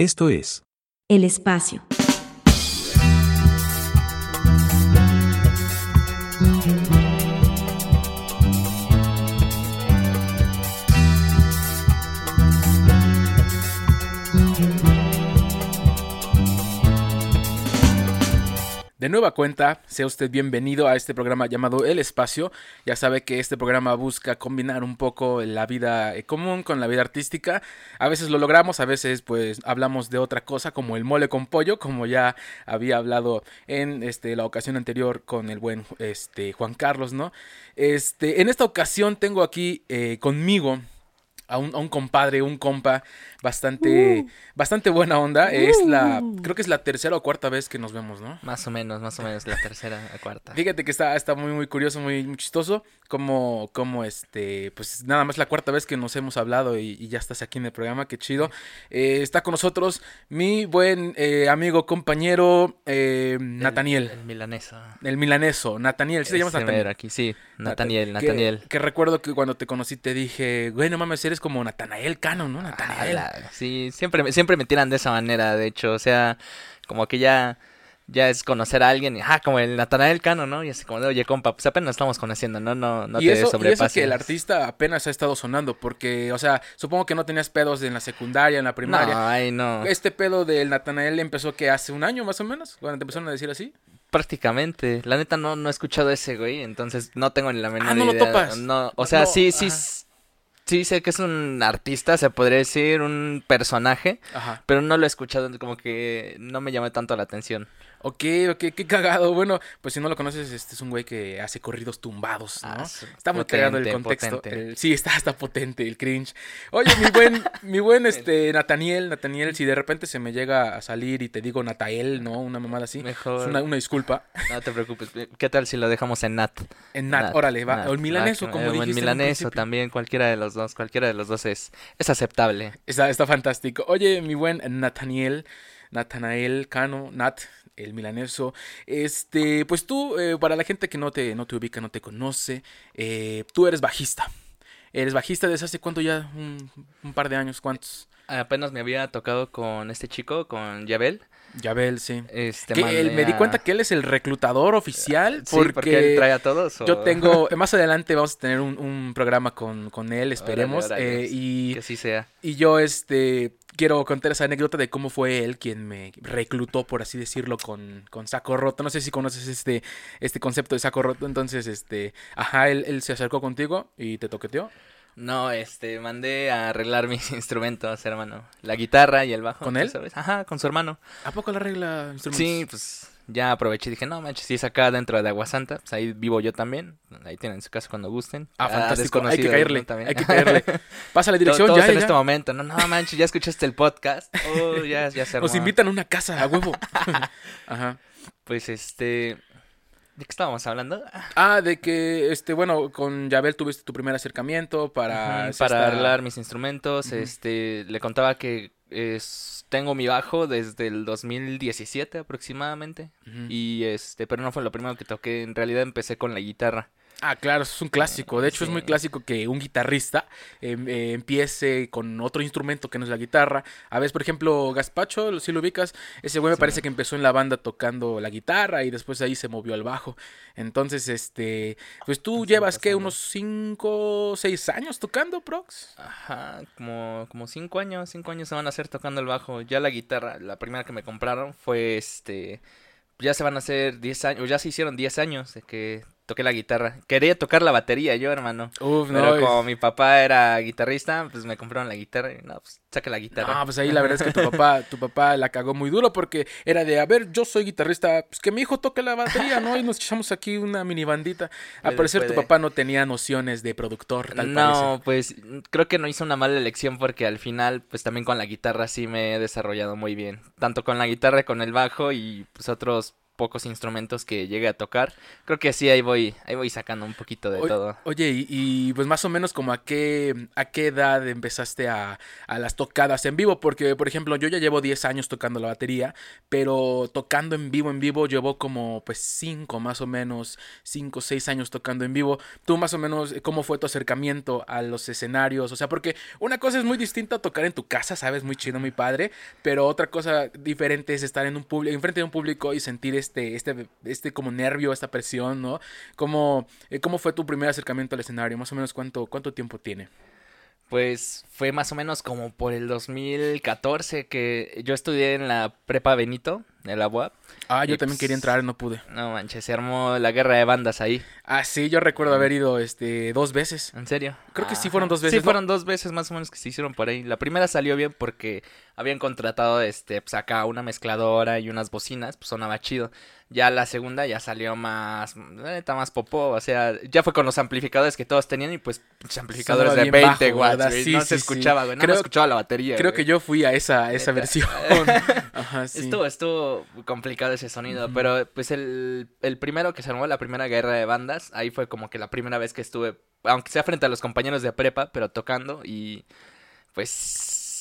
Esto es El espacio. De nueva cuenta, sea usted bienvenido a este programa llamado El Espacio. Ya sabe que este programa busca combinar un poco la vida eh, común con la vida artística. A veces lo logramos, a veces pues hablamos de otra cosa como el mole con pollo, como ya había hablado en este, la ocasión anterior con el buen este, Juan Carlos, ¿no? Este, en esta ocasión tengo aquí eh, conmigo a un, a un compadre, un compa bastante, bastante buena onda. Es la, creo que es la tercera o cuarta vez que nos vemos, ¿no? Más o menos, más o menos, la tercera, la cuarta. Fíjate que está, está muy, muy curioso, muy, muy chistoso. Como, como este, pues nada más la cuarta vez que nos hemos hablado y, y ya estás aquí en el programa, qué chido. Eh, está con nosotros mi buen eh, amigo, compañero, eh, Nataniel. El, el milaneso. El milaneso, Nataniel, ¿sí te llamas Nataniel? aquí, sí. Nataniel, Que- Nataniel. Que, recuerdo que cuando te conocí te dije, güey, no mames, eres como Natanael Cano, ¿no? Natanael. Ah, sí, siempre, me- siempre me tiran de esa manera, de hecho, o sea, como que ya, ya es conocer a alguien, y, ah, como el Natanael Cano, ¿no? Y así como, de, oye, compa, pues apenas estamos conociendo, ¿no? No, no y, te eso, y eso sobrepases. que el artista apenas ha estado sonando, porque, o sea, supongo que no tenías pedos en la secundaria, en la primaria. No, ay, no. Este pedo del Natanael empezó que hace un año más o menos, cuando te empezaron a decir así. Prácticamente. La neta no, no he escuchado ese, güey, entonces no tengo ni la menor Ah, ¿no lo idea. topas? No, o sea, no, sí, sí, ajá. Sí sé que es un artista, se podría decir, un personaje, Ajá. pero no lo he escuchado, como que no me llamó tanto la atención. Ok, ok, qué cagado. Bueno, pues si no lo conoces, este es un güey que hace corridos tumbados, ¿no? Ah, Está muy cagado el contexto. el- sí, está hasta potente el cringe. Oye, mi buen, mi buen este Nataniel, Nataniel, si de repente se me llega a salir y te digo Natael, ¿no? Una mamada así. Mejor. Es una, una disculpa. No te preocupes. ¿Qué tal si lo dejamos en Nat? En Nat, órale, va. Nat, O el milaneso, va, como eh, o el milaneso también, cualquiera de los dos, cualquiera de los dos es, es aceptable. Está, está fantástico. Oye, mi buen Nataniel, Natanael Cano, Nat, el milaneso. Este, pues tú, eh, para la gente que no te, no te ubica, no te conoce, eh, tú eres bajista. Eres bajista desde hace cuánto ya, un, un par de años, ¿cuántos? Apenas me había tocado con este chico, con Yabel. Yabel, sí. Este, Que mandé él- me di cuenta que él es el reclutador oficial Sí, porque, porque él trae a todos. o- yo tengo, más adelante vamos a tener un, un programa con, con él, esperemos. órale, eh, y Que sí sea. Y yo, este, quiero contar esa anécdota de cómo fue él quien me reclutó, por así decirlo, con, con saco roto. No sé si conoces este, este concepto de saco roto. Entonces, este, ajá, él, él se acercó contigo y te toqueteó. No, este, mandé a arreglar mis instrumentos, hermano. La guitarra y el bajo. ¿Con ¿tú él? sabes? Ajá, con su hermano. ¿A poco la regla instrumentos? Sí, pues ya aproveché y dije, no manches, si es acá dentro de Aguasanta, pues ahí vivo yo también. Ahí tienen su casa cuando gusten. Ah, fantástico. Hay que caerle. También. Hay que caerle. Pasa la dirección Todos ya. en ya, este momento. No, no manches, ya escuchaste el podcast. Oh, ya, ya se Nos armó. invitan a una casa, a huevo. Ajá. Pues este. ¿De qué estábamos hablando? Ah, de que, este, bueno, con Yabel tuviste tu primer acercamiento para... Para esta- arreglar mis instrumentos. Este, le contaba que es, tengo mi bajo desde el 2017 aproximadamente. Ujú. Y este, pero no fue lo primero que toqué. En realidad empecé con la guitarra. Ah, claro, es un clásico. De hecho, es muy clásico que un guitarrista em, eh, empiece con otro instrumento que no es la guitarra. A veces, por ejemplo, Gaspacho, si lo ubicas, ese güey me Sí. parece que empezó en la banda tocando la guitarra y después ahí se movió al bajo. Entonces, este, pues tú llevas, ¿qué? Unos 5, 6 años tocando, Prox. Ajá, como, como cinco años, cinco años se van a hacer tocando el bajo. Ya la guitarra, la primera que me compraron fue este. Ya se van a hacer 10 años, o ya se hicieron 10 años de que toqué la guitarra. Quería tocar la batería yo, hermano. Uf, Pero no, como es- mi papá era guitarrista, pues me compraron la guitarra y no, pues saca la guitarra. No, pues ahí la verdad es que tu papá, tu papá la cagó muy duro porque era de, a ver, yo soy guitarrista, pues que mi hijo toque la batería, ¿no? Y nos echamos aquí una mini bandita. Al Puede, parecer tu papá no tenía nociones de productor, tal parece. No, pues creo que no hizo una mala elección porque al final, pues también con la guitarra sí me he desarrollado muy bien. Tanto con la guitarra, con el bajo y pues otros pocos instrumentos que llegue a tocar. Creo que sí, ahí voy, ahí voy sacando un poquito de O- todo. Oye, y, y, pues más o menos como a qué, a qué edad empezaste a, a las tocadas en vivo, porque por ejemplo yo ya llevo 10 años tocando la batería, pero tocando en vivo, en vivo llevo como pues 5 más o menos, 5 6 años tocando en vivo. Tú más o menos, ¿cómo fue tu acercamiento a los escenarios? O sea, porque una cosa es muy distinta a tocar en tu casa, ¿sabes? Muy chido, muy padre, pero otra cosa diferente es estar en un público, enfrente de un público y sentir este, este, este como nervio, esta presión, ¿no? ¿Cómo, eh, ¿Cómo fue tu primer acercamiento al escenario? Más o menos cuánto, cuánto tiempo tiene. Pues fue más o menos como por el 2014 que yo estudié en la prepa Benito, en la UAP. Ah, yo también pues, quería entrar, no pude. No manches, se armó la guerra de bandas ahí. Ah, sí, yo recuerdo haber ido este dos veces. ¿En serio? Creo que sí fueron dos veces, Sí, ¿no? fueron dos veces más o menos que se hicieron por ahí. La primera salió bien porque habían contratado, este, pues acá una mezcladora y unas bocinas, pues sonaba chido. Ya la segunda ya salió más, la neta, más popó, o sea, ya fue con los amplificadores que todos tenían y pues amplificadores de bien 20 bajo, watts, Sí, no sí, se escuchaba, güey, no Creo- se escuchaba la batería, Creo que yo fui a esa, esa versión. Ajá, sí. Estuvo, estuvo complicado ese sonido, pero pues el, el primero que se armó, la primera guerra de bandas, ahí fue como que la primera vez que estuve, aunque sea frente a los compañeros de prepa, pero tocando y pues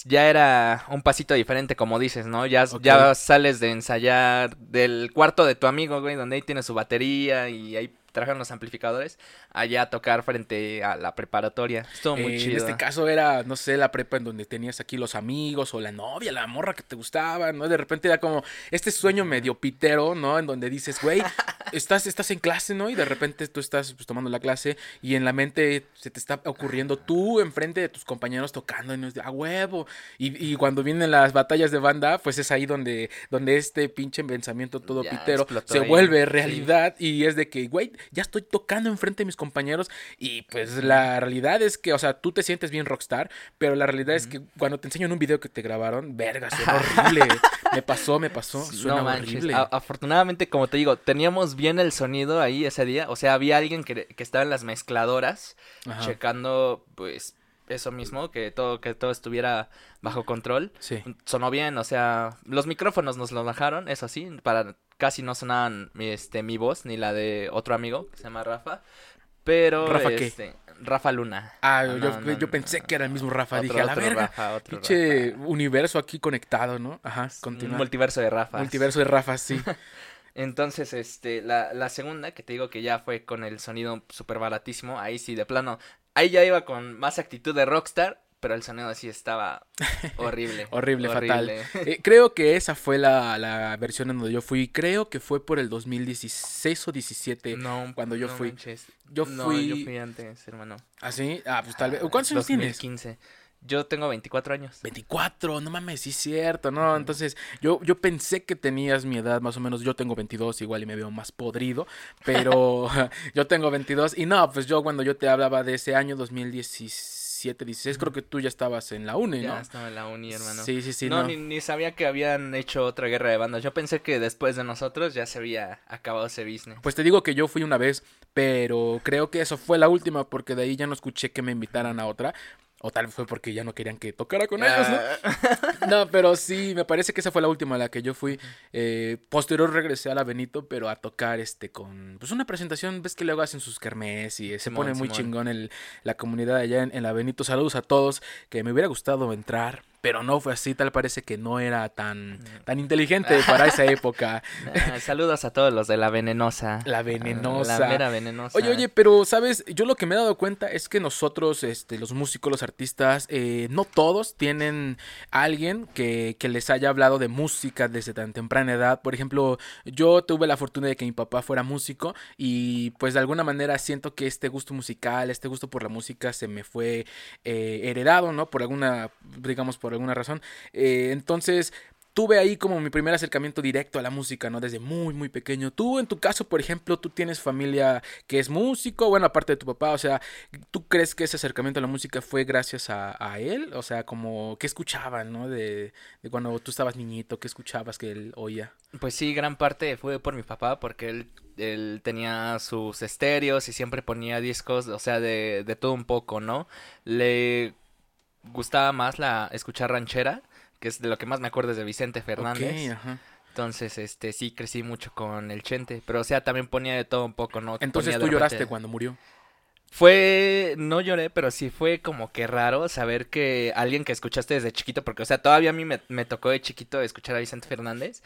ya era un pasito diferente, como dices, ¿no? Ya, ya sales de ensayar del cuarto de tu amigo, güey, donde ahí tiene su batería y ahí trajeron los amplificadores, allá a tocar frente a la preparatoria. Estuvo muy Eh, chido. En este caso era, no sé, la prepa en donde tenías aquí los amigos o la novia, la morra que te gustaba, ¿no? De repente era como este sueño medio pitero, ¿no? En donde dices, güey, estás, estás en clase, ¿no? Y de repente tú estás pues, tomando la clase y en la mente se te está ocurriendo tú enfrente de tus compañeros tocando y no es de, a huevo. Y, y cuando vienen las batallas de banda, pues es ahí donde, donde este pinche pensamiento todo Ya pitero se ahí, vuelve sí. realidad y es de que, güey, ya estoy tocando enfrente de mis compañeros y pues la realidad es que, o sea, tú te sientes bien rockstar, pero la realidad es que cuando te enseñan un video que te grabaron, verga, suena horrible. me pasó, me pasó, Sí, suena no horrible. A- afortunadamente, como te digo, teníamos bien el sonido ahí ese día. O sea, había alguien que, que estaba en las mezcladoras Ajá. checando, pues, eso mismo, que todo, que todo estuviera bajo control. Sí. Sonó bien, o sea, los micrófonos nos los bajaron, eso sí, para casi no sonaban mi, este, mi voz ni la de otro amigo que se llama Rafa. Pero, ¿Rafa qué? este, Rafa Luna. Ah, No, yo, no, yo no, pensé que era el mismo Rafa. Otro- Dije, a la verga. Rafa, otro Pinche Rafa. universo aquí conectado, ¿no? Ajá, Un multiverso de Rafa. Multiverso de Rafa, sí. Entonces, este, la, la segunda, que te digo que ya fue con el sonido súper baratísimo, ahí sí, de plano, ahí ya iba con más actitud de rockstar, pero el sonido así estaba horrible. Horrible, fatal. Eh, creo que esa fue la, la versión en donde yo fui. Creo que fue por el 2016 o 17. No, cuando yo no fui. manches. Yo No, fui- yo fui antes, hermano. ¿Ah, sí? Ah, pues tal vez. ¿Cuántos años tienes? 2015. Yo tengo 24 años. 24, no mames, sí es cierto, ¿no? Entonces, yo, yo pensé que tenías mi edad, más o menos, yo tengo 22, igual y me veo más podrido, pero yo tengo 22 y no, pues yo cuando yo te hablaba de ese año 2017, 16, creo que tú ya estabas en la uni, Ya ¿no? estaba en la uni, hermano. Sí, sí, sí, no, no. Ni, ni sabía que habían hecho otra guerra de bandas. Yo pensé que después de nosotros ya se había acabado ese business. Pues te digo que yo fui una vez, pero creo que eso fue la última porque de ahí ya no escuché que me invitaran a otra. O tal vez fue porque ya no querían que tocara con ellos, ¿no? Ah, No, pero sí, me parece que esa fue la última a la que yo fui. Eh, posterior regresé a la Benito, pero a tocar este con pues una presentación, ves que luego hacen sus kermés y se Simón, pone muy Simón. chingón el, la comunidad allá en, en la Benito. Saludos a todos, que me hubiera gustado entrar, pero no fue así, tal parece que no era tan, tan inteligente para esa época. Saludos a todos los de la venenosa. La venenosa. La mera venenosa. Oye, oye, pero sabes, yo lo que me he dado cuenta es que nosotros, este, los músicos, los artistas, eh, no todos tienen alguien que, que les haya hablado de música desde tan temprana edad. Por ejemplo, yo tuve la fortuna de que mi papá fuera músico y pues de alguna manera siento que este gusto musical, este gusto por la música se me fue eh, heredado, ¿no? Por alguna, digamos, por alguna razón. Eh, entonces, tuve ahí como mi primer acercamiento directo a la música, ¿no? Desde muy, muy pequeño. Tú, en tu caso, por ejemplo, tú tienes familia que es músico, bueno, aparte de tu papá, o sea, ¿tú crees que ese acercamiento a la música fue gracias a, a él? O sea, como, ¿qué escuchaban, ¿no? De, de cuando tú estabas niñito, ¿qué escuchabas que él oía? Pues sí, gran parte fue por mi papá, porque él, él tenía sus estéreos y siempre ponía discos, o sea, de, de todo un poco, ¿no? Le gustaba más la escuchar ranchera, que es de lo que más me acuerdo es de Vicente Fernández. Ok, ajá. Entonces, este, sí crecí mucho con el Chente. Pero, o sea, también ponía de todo un poco, ¿no? Entonces Ponía tú lloraste repente- cuando murió. Fue, no lloré, pero sí fue como que raro saber que alguien que escuchaste desde chiquito, porque, o sea, todavía a mí me, me tocó de chiquito escuchar a Vicente Fernández.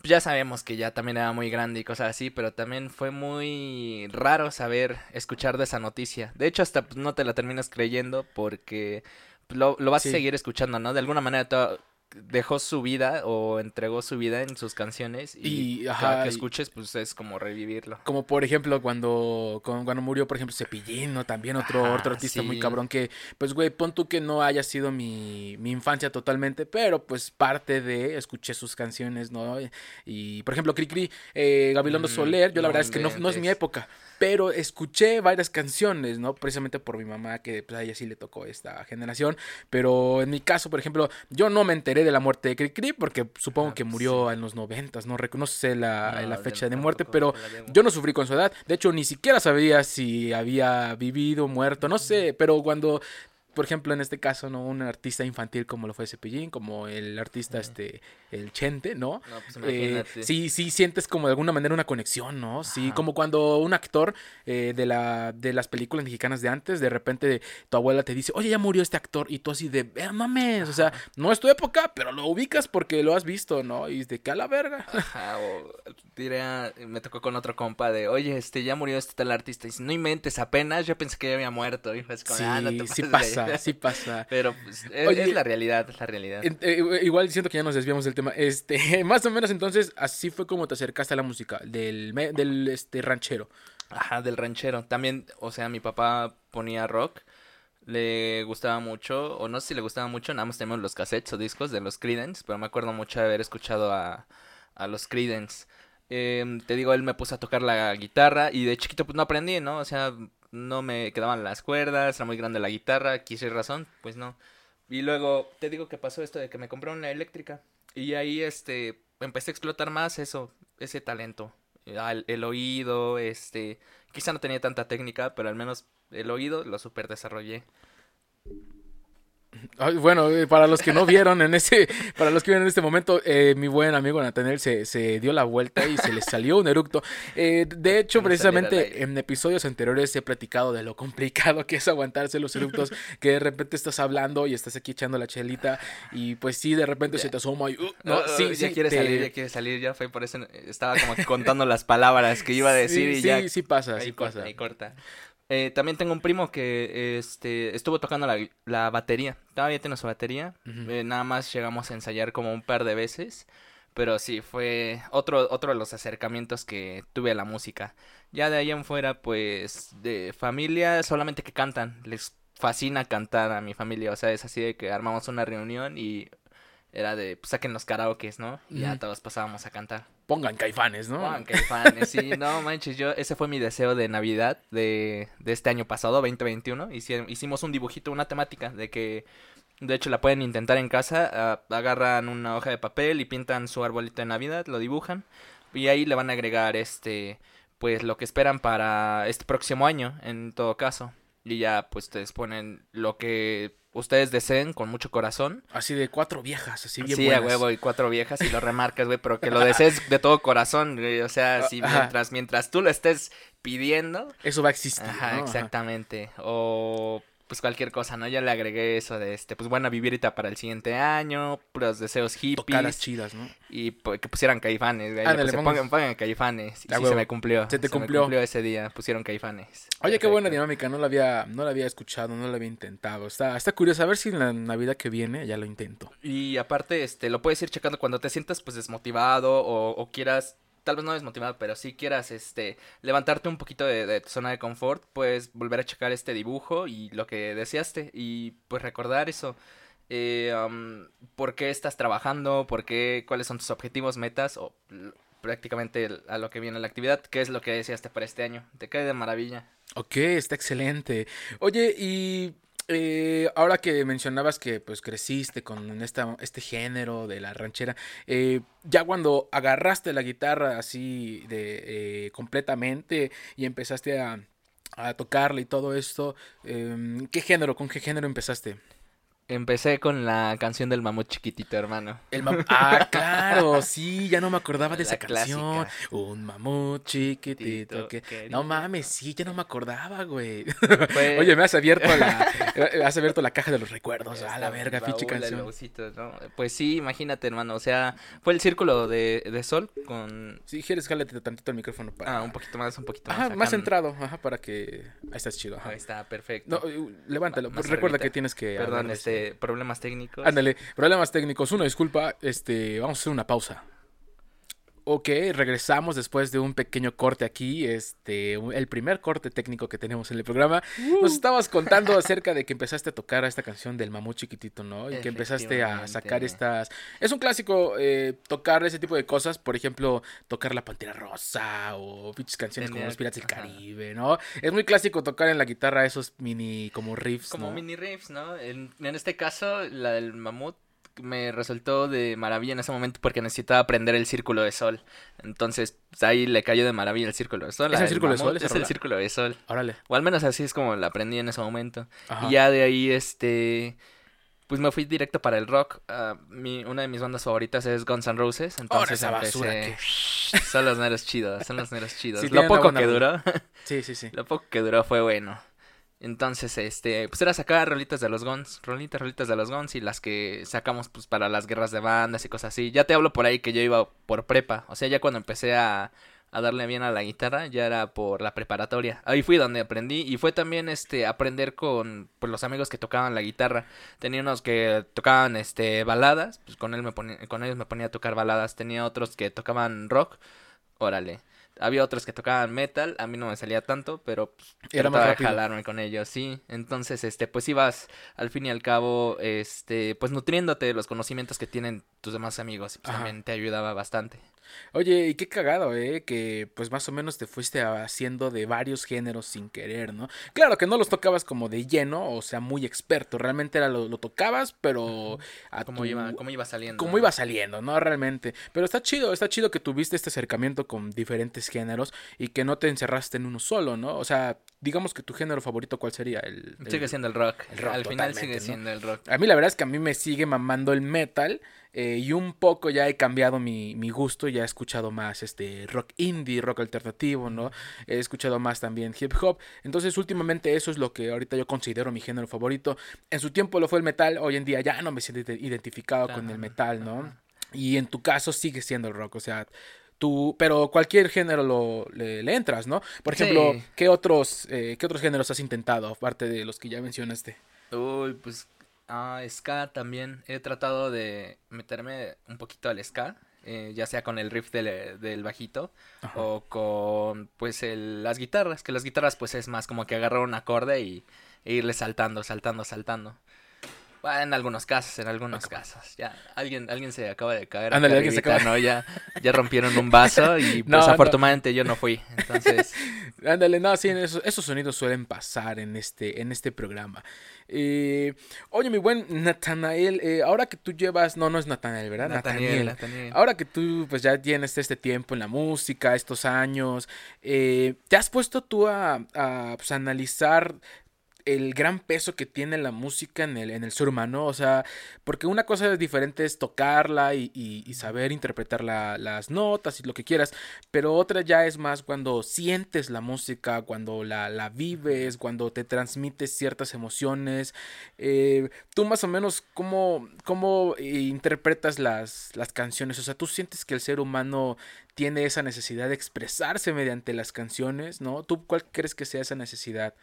Pues ya sabemos que ya también era muy grande y cosas así, pero también fue muy raro saber escuchar de esa noticia. De hecho, hasta pues, no te la terminas creyendo porque lo, lo vas Sí. a seguir escuchando, ¿no? De alguna manera dejó su vida o entregó su vida en sus canciones y, Y, cada que escuches, pues es como revivirlo. Como por ejemplo cuando, cuando murió, por ejemplo, Cepillín, ¿no? También otro, Ajá, otro artista muy cabrón que, pues, güey, pon tú que no haya sido mi, mi infancia totalmente, pero pues parte de, escuché sus canciones, ¿no? Y, por ejemplo, Cricri, eh, Gabilondo Mm, Soler, yo la verdad es que no, no es mi época, pero escuché varias canciones, ¿no? Precisamente por mi mamá, que pues a ella sí le tocó esta generación, pero en mi caso, por ejemplo, yo no me enteré de la muerte de Cricri porque supongo Ah, que pues, murió en los noventas, no, no sé la, No, la fecha de muerte, pero yo no sufrí con su edad. De hecho, ni siquiera sabía si había vivido, muerto, no sé. Pero cuando, por ejemplo, en este caso, ¿no? Un artista infantil como lo fue Cepillín, como el artista, este, el Chente, ¿no? No, pues Eh, sí, sí sientes como de alguna manera una conexión, ¿no? Sí, como cuando un actor eh, de, la, de las películas mexicanas de antes, de repente tu abuela te dice, oye, ya murió este actor, y tú así de, "Eh, mames, o sea, no es tu época, pero lo ubicas porque lo has visto, ¿no? Y de que a la verga. Ajá, o diría, me tocó con otro compa de, oye, este, ya murió este tal artista. Y dice, no inventes, apenas yo pensé que ya había muerto. Y fue como, Sí, "Ah, no te sí pases de pasa, verga". sí pasa. Pero pues, es, Oye, es la realidad, es la realidad. Eh, igual siento que ya nos desviamos del tema. Este, más o menos entonces, así fue como te acercaste a la música, del, del este ranchero. Ajá, del ranchero. También, o sea, mi papá ponía rock. Le gustaba mucho, o no sé si le gustaba mucho, nada más tenemos los cassettes o discos de los Creedence, pero me acuerdo mucho de haber escuchado a, a los Creedence. Em, te digo, él me puso a tocar la guitarra y de chiquito pues no aprendí, ¿no? O sea, no me quedaban las cuerdas, era muy grande la guitarra, quise razón, pues no. Y luego te digo que pasó esto de que me compré una eléctrica y ahí este empecé a explotar más eso, ese talento, el, el oído, este, quizá no tenía tanta técnica, pero al menos el oído lo super desarrollé. Ay, Bueno, eh, para los que no vieron en ese, para los que vieron en este momento, eh, mi buen amigo Nathaniel se, se dio la vuelta y se le salió un eructo. Eh, de hecho, precisamente en episodios anteriores he platicado de lo complicado que es aguantarse los eructos, que de repente estás hablando y estás aquí echando la chelita y pues sí, de repente Ya. se te asoma y... uh, no, sí, ya sí, quiere te- salir, ya quiere salir, ya fue por eso eh, estaba como contando las palabras que iba a decir sí, y ya sí, sí pasa, ahí sí corta, pasa. ahí corta. Eh, también tengo un primo que este estuvo tocando la, la batería. Todavía tiene su batería. Eh, nada más llegamos a ensayar como un par de veces. Pero sí, fue otro, otro de los acercamientos que tuve a la música. Ya de ahí en fuera, pues, de familia, solamente que cantan. Les fascina cantar a mi familia. O sea, es así de que armamos una reunión y era de, pues, saquen los karaokes, ¿no? Y ya todos pasábamos a cantar. Pongan caifanes, ¿no? Juan, Caifanes, sí, no manches, yo, ese fue mi deseo de Navidad de, de este año pasado, 2021. Hici- hicimos un dibujito, una temática de que, de hecho, la pueden intentar en casa. agarran una hoja de papel y pintan su arbolito de Navidad, lo dibujan. Y ahí le van a agregar, este, pues, lo que esperan para este próximo año, en todo caso. Y ya, pues, ustedes ponen lo que ustedes deseen con mucho corazón. Así de cuatro viejas, así bien Sí, a buenas. huevo y cuatro viejas y lo remarcas, güey, pero que lo desees de todo corazón, güey, o sea, si Ajá. mientras, mientras tú lo estés pidiendo, Eso va a existir. ajá, ¿no? exactamente, o pues cualquier cosa, ¿no? Ya le agregué eso de este, pues buena vivirita para el siguiente año, puros deseos Tocadas hippies chidas, ¿no? y pues, que pusieran caifanes, güey, Ándale, pongan, pongan caifanes y A sí huevo. se me cumplió, Se te cumplió. cumplió ese día, pusieron caifanes. Oye, qué buena dinámica, no la había, no la había escuchado, no la había intentado. Está, está curioso, a ver si en la Navidad que viene ya lo intento. Y aparte, este, lo puedes ir checando cuando te sientas pues desmotivado o, o quieras, tal vez no desmotivado, pero sí quieras, este, levantarte un poquito de, tu zona de confort, pues volver a checar este dibujo y lo que deseaste y pues recordar eso. Eh, ¿Por qué estás trabajando? ¿Por qué? ¿Cuáles son tus objetivos, metas? O prácticamente a lo que viene la actividad. ¿Qué es lo que deseaste para este año? Te cae de maravilla. Ok, está excelente. Oye, y eh, ahora que mencionabas que pues creciste con esta, este género de la ranchera, eh, ya cuando agarraste la guitarra así de eh, completamente y empezaste a, a tocarla y todo esto, em, ¿qué género, con qué género empezaste? Empecé con la canción del mamut chiquitito, hermano. El mam- ah, claro, sí, ya no me acordaba de La esa canción. clásica. Un mamut chiquitito Tito, que... querido. No mames, sí, ya no me acordaba, güey. Oye, me has abierto la, me has abierto la caja de los recuerdos. A la Este, verga, pinche canción. ¿no? Pues sí, imagínate, hermano. O sea, fue el círculo de, de sol con. Si quieres, jálate tantito el micrófono para... Ah, un poquito más, un poquito más. Ajá, acá, más centrado, ajá, para que... Ahí estás chido, ajá. Ahí está, perfecto. No, levántalo. Más Recuerda arribita. que tienes que... Perdón, problemas técnicos. Ándale, problemas técnicos. Una disculpa, este, vamos a hacer una pausa. Ok, regresamos después de un pequeño corte aquí, este, el primer corte técnico que tenemos en el programa. Nos estabas contando acerca de que empezaste a tocar esta canción del mamut chiquitito, ¿no? Y que empezaste a sacar estas... Es un clásico eh, tocar ese tipo de cosas, por ejemplo, tocar La Pantera Rosa o pinches canciones como Los Piratas del ajá. Caribe, ¿no? Es muy clásico tocar en la guitarra esos mini como riffs, Como ¿no? mini riffs, ¿no? En, en este caso, la del mamut me resultó de maravilla en ese momento porque necesitaba aprender el círculo de sol. Entonces, pues, ahí le cayó de maravilla el círculo de sol. ¿Es el círculo de sol Es el círculo de sol. Órale. O al menos así es como la aprendí en ese momento. Ajá. Y ya de ahí, este, pues me fui directo para el rock. Ah, mi, una de mis bandas favoritas es Guns N' Roses. Entonces esa basura empecé... Son los neros chidos, son los neros chidos. Sí, Lo poco que duró, Sí, sí, sí. lo poco que duró fue bueno. Entonces, este, pues era sacar rolitas de los Guns, rolitas, rolitas de los Guns y las que sacamos pues para las guerras de bandas y cosas así. Ya te hablo por ahí que yo iba por prepa, o sea, ya cuando empecé a, a darle bien a la guitarra, ya era por la preparatoria. Ahí fui donde aprendí y fue también este aprender con pues, los amigos que tocaban la guitarra. Tenía unos que tocaban este baladas, pues con él me ponía, con ellos me ponía a tocar baladas. Tenía otros que tocaban rock. Órale. Había otros que tocaban metal, a mí no me salía tanto, pero pues, Era más trataba de rápido. jalarme con ellos, sí. Entonces, este, pues ibas al fin y al cabo, este, pues nutriéndote de los conocimientos que tienen tus demás amigos, y pues también te ayudaba bastante. Oye, y qué cagado, ¿eh? Que pues más o menos te fuiste haciendo de varios géneros sin querer, ¿no? Claro que no los tocabas como de lleno, o sea, muy experto. Realmente era lo, lo tocabas, pero a Cómo tu- iba, iba saliendo. como ¿no? iba saliendo, ¿no? Realmente. Pero está chido, está chido que tuviste este acercamiento con diferentes géneros y que no te encerraste en uno solo, ¿no? O sea, digamos que tu género favorito, ¿cuál sería? El, el- Sigue siendo el rock. el rock al final sigue ¿no? siendo el rock. A mí la verdad es que a mí me sigue mamando el metal eh, y un poco ya he cambiado mi, mi gusto, ya he escuchado más este rock indie, rock alternativo, ¿no? He escuchado más también hip hop. Entonces últimamente eso es lo que ahorita yo considero mi género favorito. En su tiempo lo fue el metal, hoy en día ya no me siento ide- identificado con el metal, ¿no? Y en tu caso sigue siendo el rock, o sea... Tú, pero cualquier género lo, le, le entras, ¿no? Por ejemplo, Sí. ¿qué otros, eh, ¿qué otros géneros has intentado, aparte de los que ya mencionaste? Uy, pues ah, ska también. He tratado de meterme un poquito al ska, eh, ya sea con el riff del, del bajito Ajá. o con pues el- las guitarras, que las guitarras pues es más como que agarrar un acorde y e irle saltando, saltando, saltando. Bueno, en algunos casos, en algunos casos. Ya, alguien, alguien se acaba de caer. Ándale, alguien se acaba- ¿no? Ya, ya rompieron un vaso y pues no. afortunadamente yo no fui. Entonces, Ándale, no, sí, esos, esos sonidos suelen pasar en este, en este programa. Eh, oye, mi buen Natanael, eh, ahora que tú llevas, no, no es Natanael, ¿verdad? Nathaniel. Ahora que tú pues ya tienes este tiempo en la música, estos años, eh, ¿te has puesto tú a, a, pues, analizar el gran peso que tiene la música en el, en el ser humano? O sea, porque una cosa diferente es tocarla y, y- y saber interpretar la- las notas y lo que quieras, pero otra ya es más cuando sientes la música, cuando la, la vives, cuando te transmites ciertas emociones. Eh, tú más o menos, ¿cómo, cómo eh, interpretas las, las canciones? O sea, tú sientes que el ser humano tiene esa necesidad de expresarse mediante las canciones, ¿no? ¿Tú cuál crees que sea esa necesidad?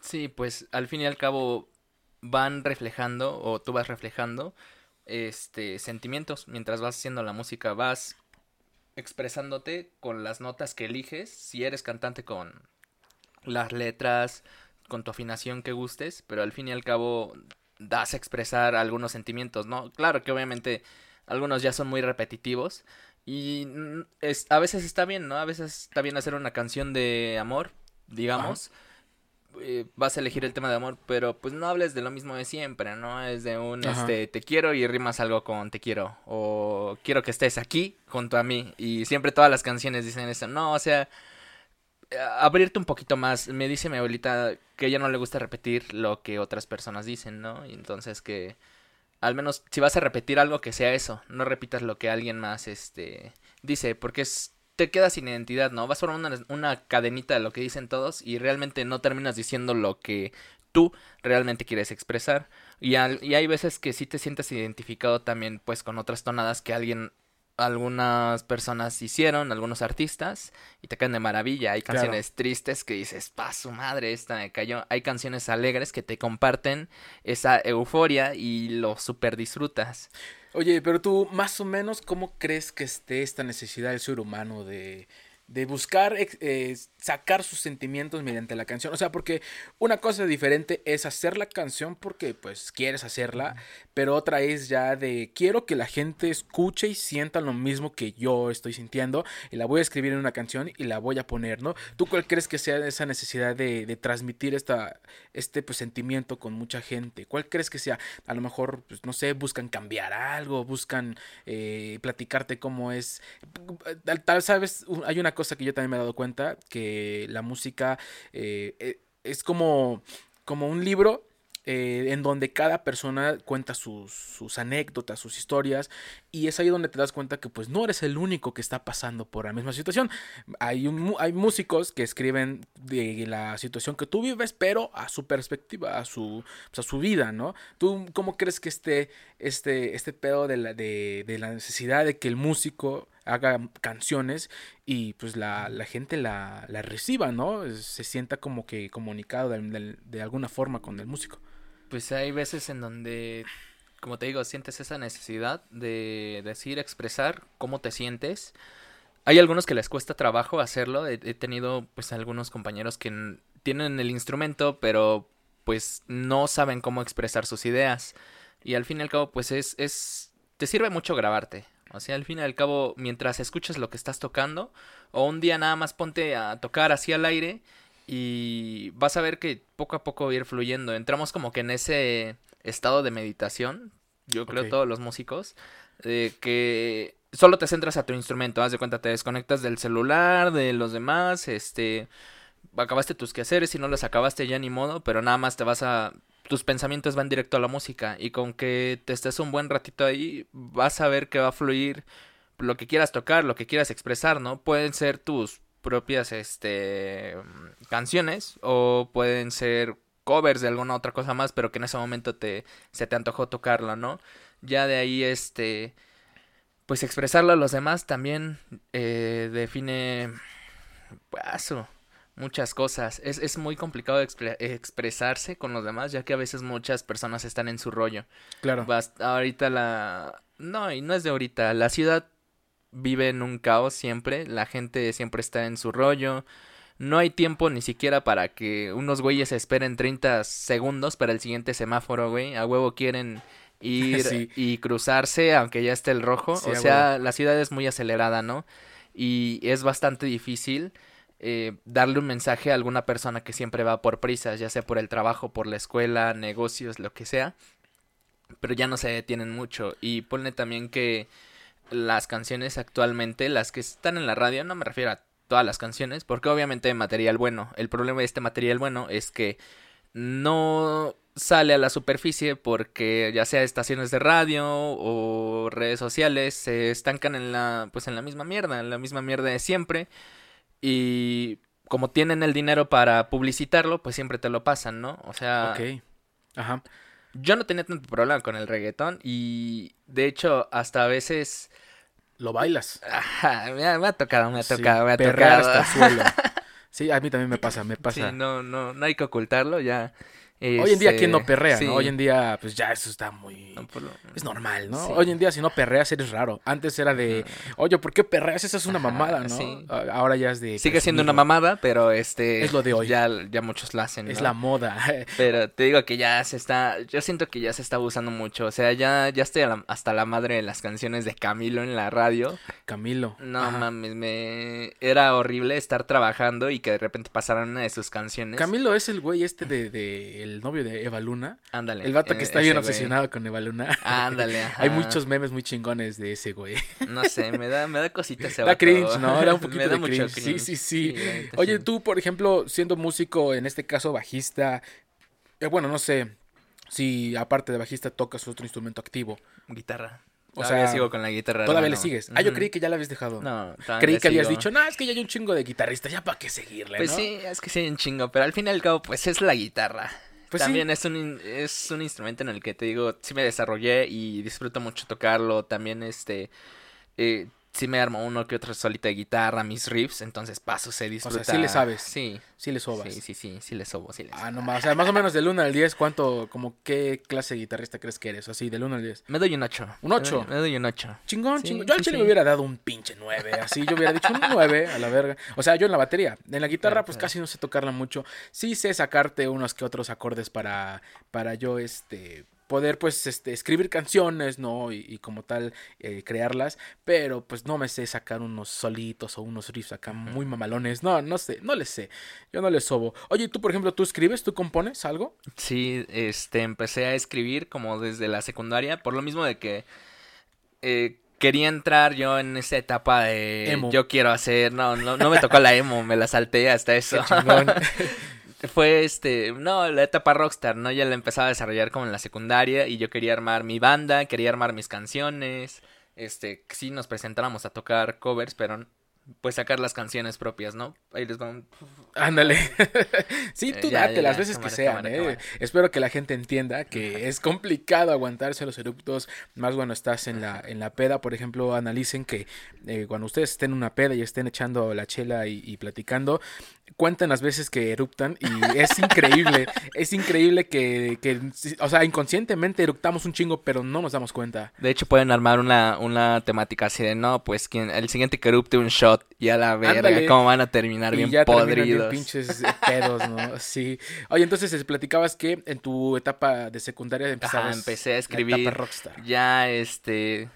Sí, pues al fin y al cabo van reflejando o tú vas reflejando este sentimientos mientras vas haciendo la música, vas expresándote con las notas que eliges, si eres cantante con las letras, con tu afinación que gustes, pero al fin y al cabo das a expresar algunos sentimientos, ¿no? Claro que obviamente algunos ya son muy repetitivos y mm, a veces está bien, ¿no? A veces está bien hacer una canción de amor, digamos. Eh, vas a elegir el tema de amor, pero pues no hables de lo mismo de siempre, ¿no? Es de un, Ajá. este, te quiero y rimas algo con te quiero, o quiero que estés aquí junto a mí, y siempre todas las canciones dicen eso, no, o sea, abrirte un poquito más, me dice mi abuelita que ella no le gusta repetir lo que otras personas dicen, ¿no? Y entonces que al menos si vas a repetir algo que sea eso, no repitas lo que alguien más este dice, porque es te quedas sin identidad, ¿no? Vas formando una, una cadenita de lo que dicen todos y realmente no terminas diciendo lo que tú realmente quieres expresar. Y, y hay veces que sí te sientes identificado también pues con otras tonadas que alguien algunas personas hicieron, algunos artistas, y te caen de maravilla. Hay canciones tristes que dices, pa su madre, esta me cayó. Hay canciones alegres que te comparten esa euforia y lo super disfrutas. Oye, pero tú, más o menos, ¿cómo crees que esté esta necesidad del ser humano de de buscar eh, sacar sus sentimientos mediante la canción. O sea, porque una cosa diferente es hacer la canción porque pues quieres hacerla, pero otra es ya de quiero que la gente escuche y sienta lo mismo que yo estoy sintiendo y la voy a escribir en una canción y la voy a poner, ¿no? ¿Tú cuál crees que sea esa necesidad de, de transmitir esta, este pues, sentimiento con mucha gente? ¿Cuál crees que sea? A lo mejor, pues, no sé, buscan cambiar algo, buscan eh, platicarte cómo es. Tal, sabes, hay una cosa que yo también me he dado cuenta, que la música eh, eh, es como, como un libro eh, en donde cada persona cuenta sus, sus, anécdotas, sus historias, y es ahí donde te das cuenta que pues no eres el único que está pasando por la misma situación. Hay, hay músicos que escriben de la situación que tú vives, pero a su perspectiva, a su, pues, a su vida, ¿no? ¿Tú cómo crees que esté este, este pedo de la, de, de la necesidad de que el músico haga canciones y pues la, la gente la, la, reciba, ¿no? Se sienta como que comunicado de, de alguna forma con el músico. Pues hay veces en donde, como te digo, sientes esa necesidad de decir, expresar cómo te sientes. Hay algunos que les cuesta trabajo hacerlo. He, tenido pues algunos compañeros que tienen el instrumento, pero pues no saben cómo expresar sus ideas. Y al fin y al cabo, pues es, es, te sirve mucho grabarte. O sea, al fin y al cabo, mientras escuchas lo que estás tocando, o un día nada más ponte a tocar así al aire y vas a ver que poco a poco va a ir fluyendo. Entramos como que en ese estado de meditación, yo creo todos los músicos, de que solo te centras a tu instrumento, haz de cuenta, te desconectas del celular, de los demás, este, acabaste tus quehaceres, si no los acabaste ya ni modo, pero nada más te vas a, tus pensamientos van directo a la música y con que te estés un buen ratito ahí, vas a ver que va a fluir lo que quieras tocar, lo que quieras expresar, ¿no? Pueden ser tus propias este canciones o pueden ser covers de alguna otra cosa más, pero que en ese momento te se te antojó tocarlo, ¿no? Ya de ahí este pues expresarlo a los demás también eh, define pues, muchas cosas. Es, es muy complicado expresarse con los demás, ya que a veces muchas personas están en su rollo. Claro. ahorita la... No, y no es de ahorita. La ciudad vive en un caos siempre, la gente siempre está en su rollo. No hay tiempo ni siquiera para que unos güeyes esperen 30 segundos para el siguiente semáforo, güey. A huevo quieren ir y cruzarse aunque ya esté el rojo. o sea, la ciudad es muy acelerada, ¿no? Y es bastante difícil eh, darle un mensaje a alguna persona que siempre va por prisas, ya sea por el trabajo, por la escuela, negocios, lo que sea. Pero ya no se detienen mucho. Y pone también que las canciones actualmente, las que están en la radio, no me refiero a todas las canciones, porque obviamente hay material bueno. El problema de este material bueno es que no sale a la superficie porque ya sea estaciones de radio o redes sociales se estancan en la pues en la misma mierda, en la misma mierda de siempre y como tienen el dinero para publicitarlo, pues siempre te lo pasan, ¿no? O sea, Ok. Ajá. Yo no tenía tanto problema con el reggaetón y de hecho hasta a veces lo bailas. Ajá, me, ha, tocado, me ha tocado, me ha tocado. Hasta el suelo. Sí, a mí también me pasa, me pasa. Sí, no, no, no hay que ocultarlo, ya. Hoy en día, ¿quién no este, perrea? ¿no? Hoy en día, pues ya eso está muy. Es normal, ¿no? Hoy en día, si no perreas, eres raro. Antes era de, oye, ¿por qué perreas? Esa es una mamada, ¿no? Ahora ya es de. Sigue siendo una mamada, pero este. Es lo de hoy. Ya, ya muchos lo hacen. Es la moda. pero te digo que ya se está. Yo siento que ya se está abusando mucho. O sea, ya, ya estoy hasta la madre de las canciones de Camilo en la radio. Camilo. No mames, me. Era horrible estar trabajando y que de repente pasaran una de sus canciones. Camilo es el güey este de, de el novio de Eva Luna. Ándale. El vato que está bien obsesionado con Eva Luna. Ándale. Hay muchos memes muy chingones de ese güey. No sé, me da, me da cosita ese Da cringe, ¿no? Era un poquito de cringe. Sí, sí, sí. Oye, tú, por ejemplo, siendo músico, en este caso bajista, eh, bueno, no sé, si aparte de bajista tocas otro instrumento activo. Guitarra. O Todavía sea, sigo con la guitarra. Todavía le sigues. Ah, yo creí que ya la habías dejado. No, creí que habías sigo. dicho, no, es que ya hay un chingo de guitarristas, ya para qué seguirle, Pues ¿no? sí, es que sí hay un chingo, pero al fin y al cabo, pues es la guitarra. Pues también es un es un instrumento en el que te digo, sí me desarrollé y disfruto mucho tocarlo. También este eh, sí me armo uno que otro solita de guitarra, mis riffs, entonces paso se disfruta. sí le sabes. Sí. Sí le sobas. Sí, sí, sí, sí le sobo, sí le Ah, sobo. no más. O sea, más o menos del 1 al 10, ¿cuánto, como qué clase de guitarrista crees que eres? Así, del 1 al 10. Me doy un 8. ¿Un ocho? Me doy, me doy un 8. Chingón, Sí, chingón. Yo al sí, chile sí. me hubiera dado un pinche 9. Así yo hubiera dicho un 9 a la verga. O sea, yo en la batería. En la guitarra, pues casi no sé tocarla mucho. Sí sé sacarte unos que otros acordes para, para yo, este poder pues este escribir canciones no y, y como tal eh, crearlas pero pues no me sé sacar unos solitos o unos riffs acá muy mamalones. No no sé no les sé. Yo no les sobo. Oye tú por ejemplo tú escribes tú compones algo Sí, este, empecé a escribir como desde la secundaria, por lo mismo de que eh, quería entrar yo en esa etapa de Emo. yo quiero hacer, no, no, no me tocó la emo, me la salté hasta eso. Fue este, no, la etapa rockstar, ¿no? Ya la empezaba a desarrollar como en la secundaria y yo quería armar mi banda, quería armar mis canciones, este, sí nos presentáramos a tocar covers, pero pues sacar las canciones propias, ¿no? Ahí les van Ándale. sí, tú Eh, ya, date ya, las veces que sean, cámara, ¿eh? cámara. Espero que la gente entienda que es complicado aguantarse los eructos. Más cuando estás en la, en la peda. Por ejemplo, analicen que eh, cuando ustedes estén en una peda y estén echando la chela y, y platicando, cuentan las veces que eruptan y es increíble. es increíble que, que, o sea, inconscientemente eructamos un chingo, pero no nos damos cuenta. De hecho, pueden armar una, una temática así de, no, pues quien, el siguiente que erupte un shot y a la verga, Ándale. cómo van a terminar y bien ya bien podridos. pinches eh, pedos, ¿no? Sí. Oye, entonces platicabas que en tu etapa de secundaria empezabas Ajá, empecé a la escribir. etapa rockstar. Ya, este,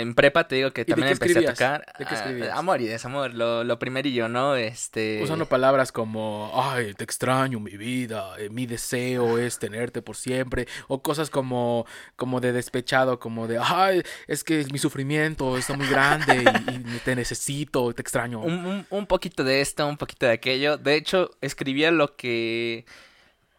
en prepa te digo que también empecé a escribías? tocar. ¿De qué ah, escribías? amor y desamor, lo, lo primerillo, ¿no? Este... Usando palabras como, ay, te extraño mi vida, eh, mi deseo es tenerte por siempre, o cosas como, como de despechado, como de, ay, es que mi sufrimiento está muy grande y, y te necesito, te extraño. Un, un- un poquito de esto, un poquito de aquello. De hecho, escribía lo que.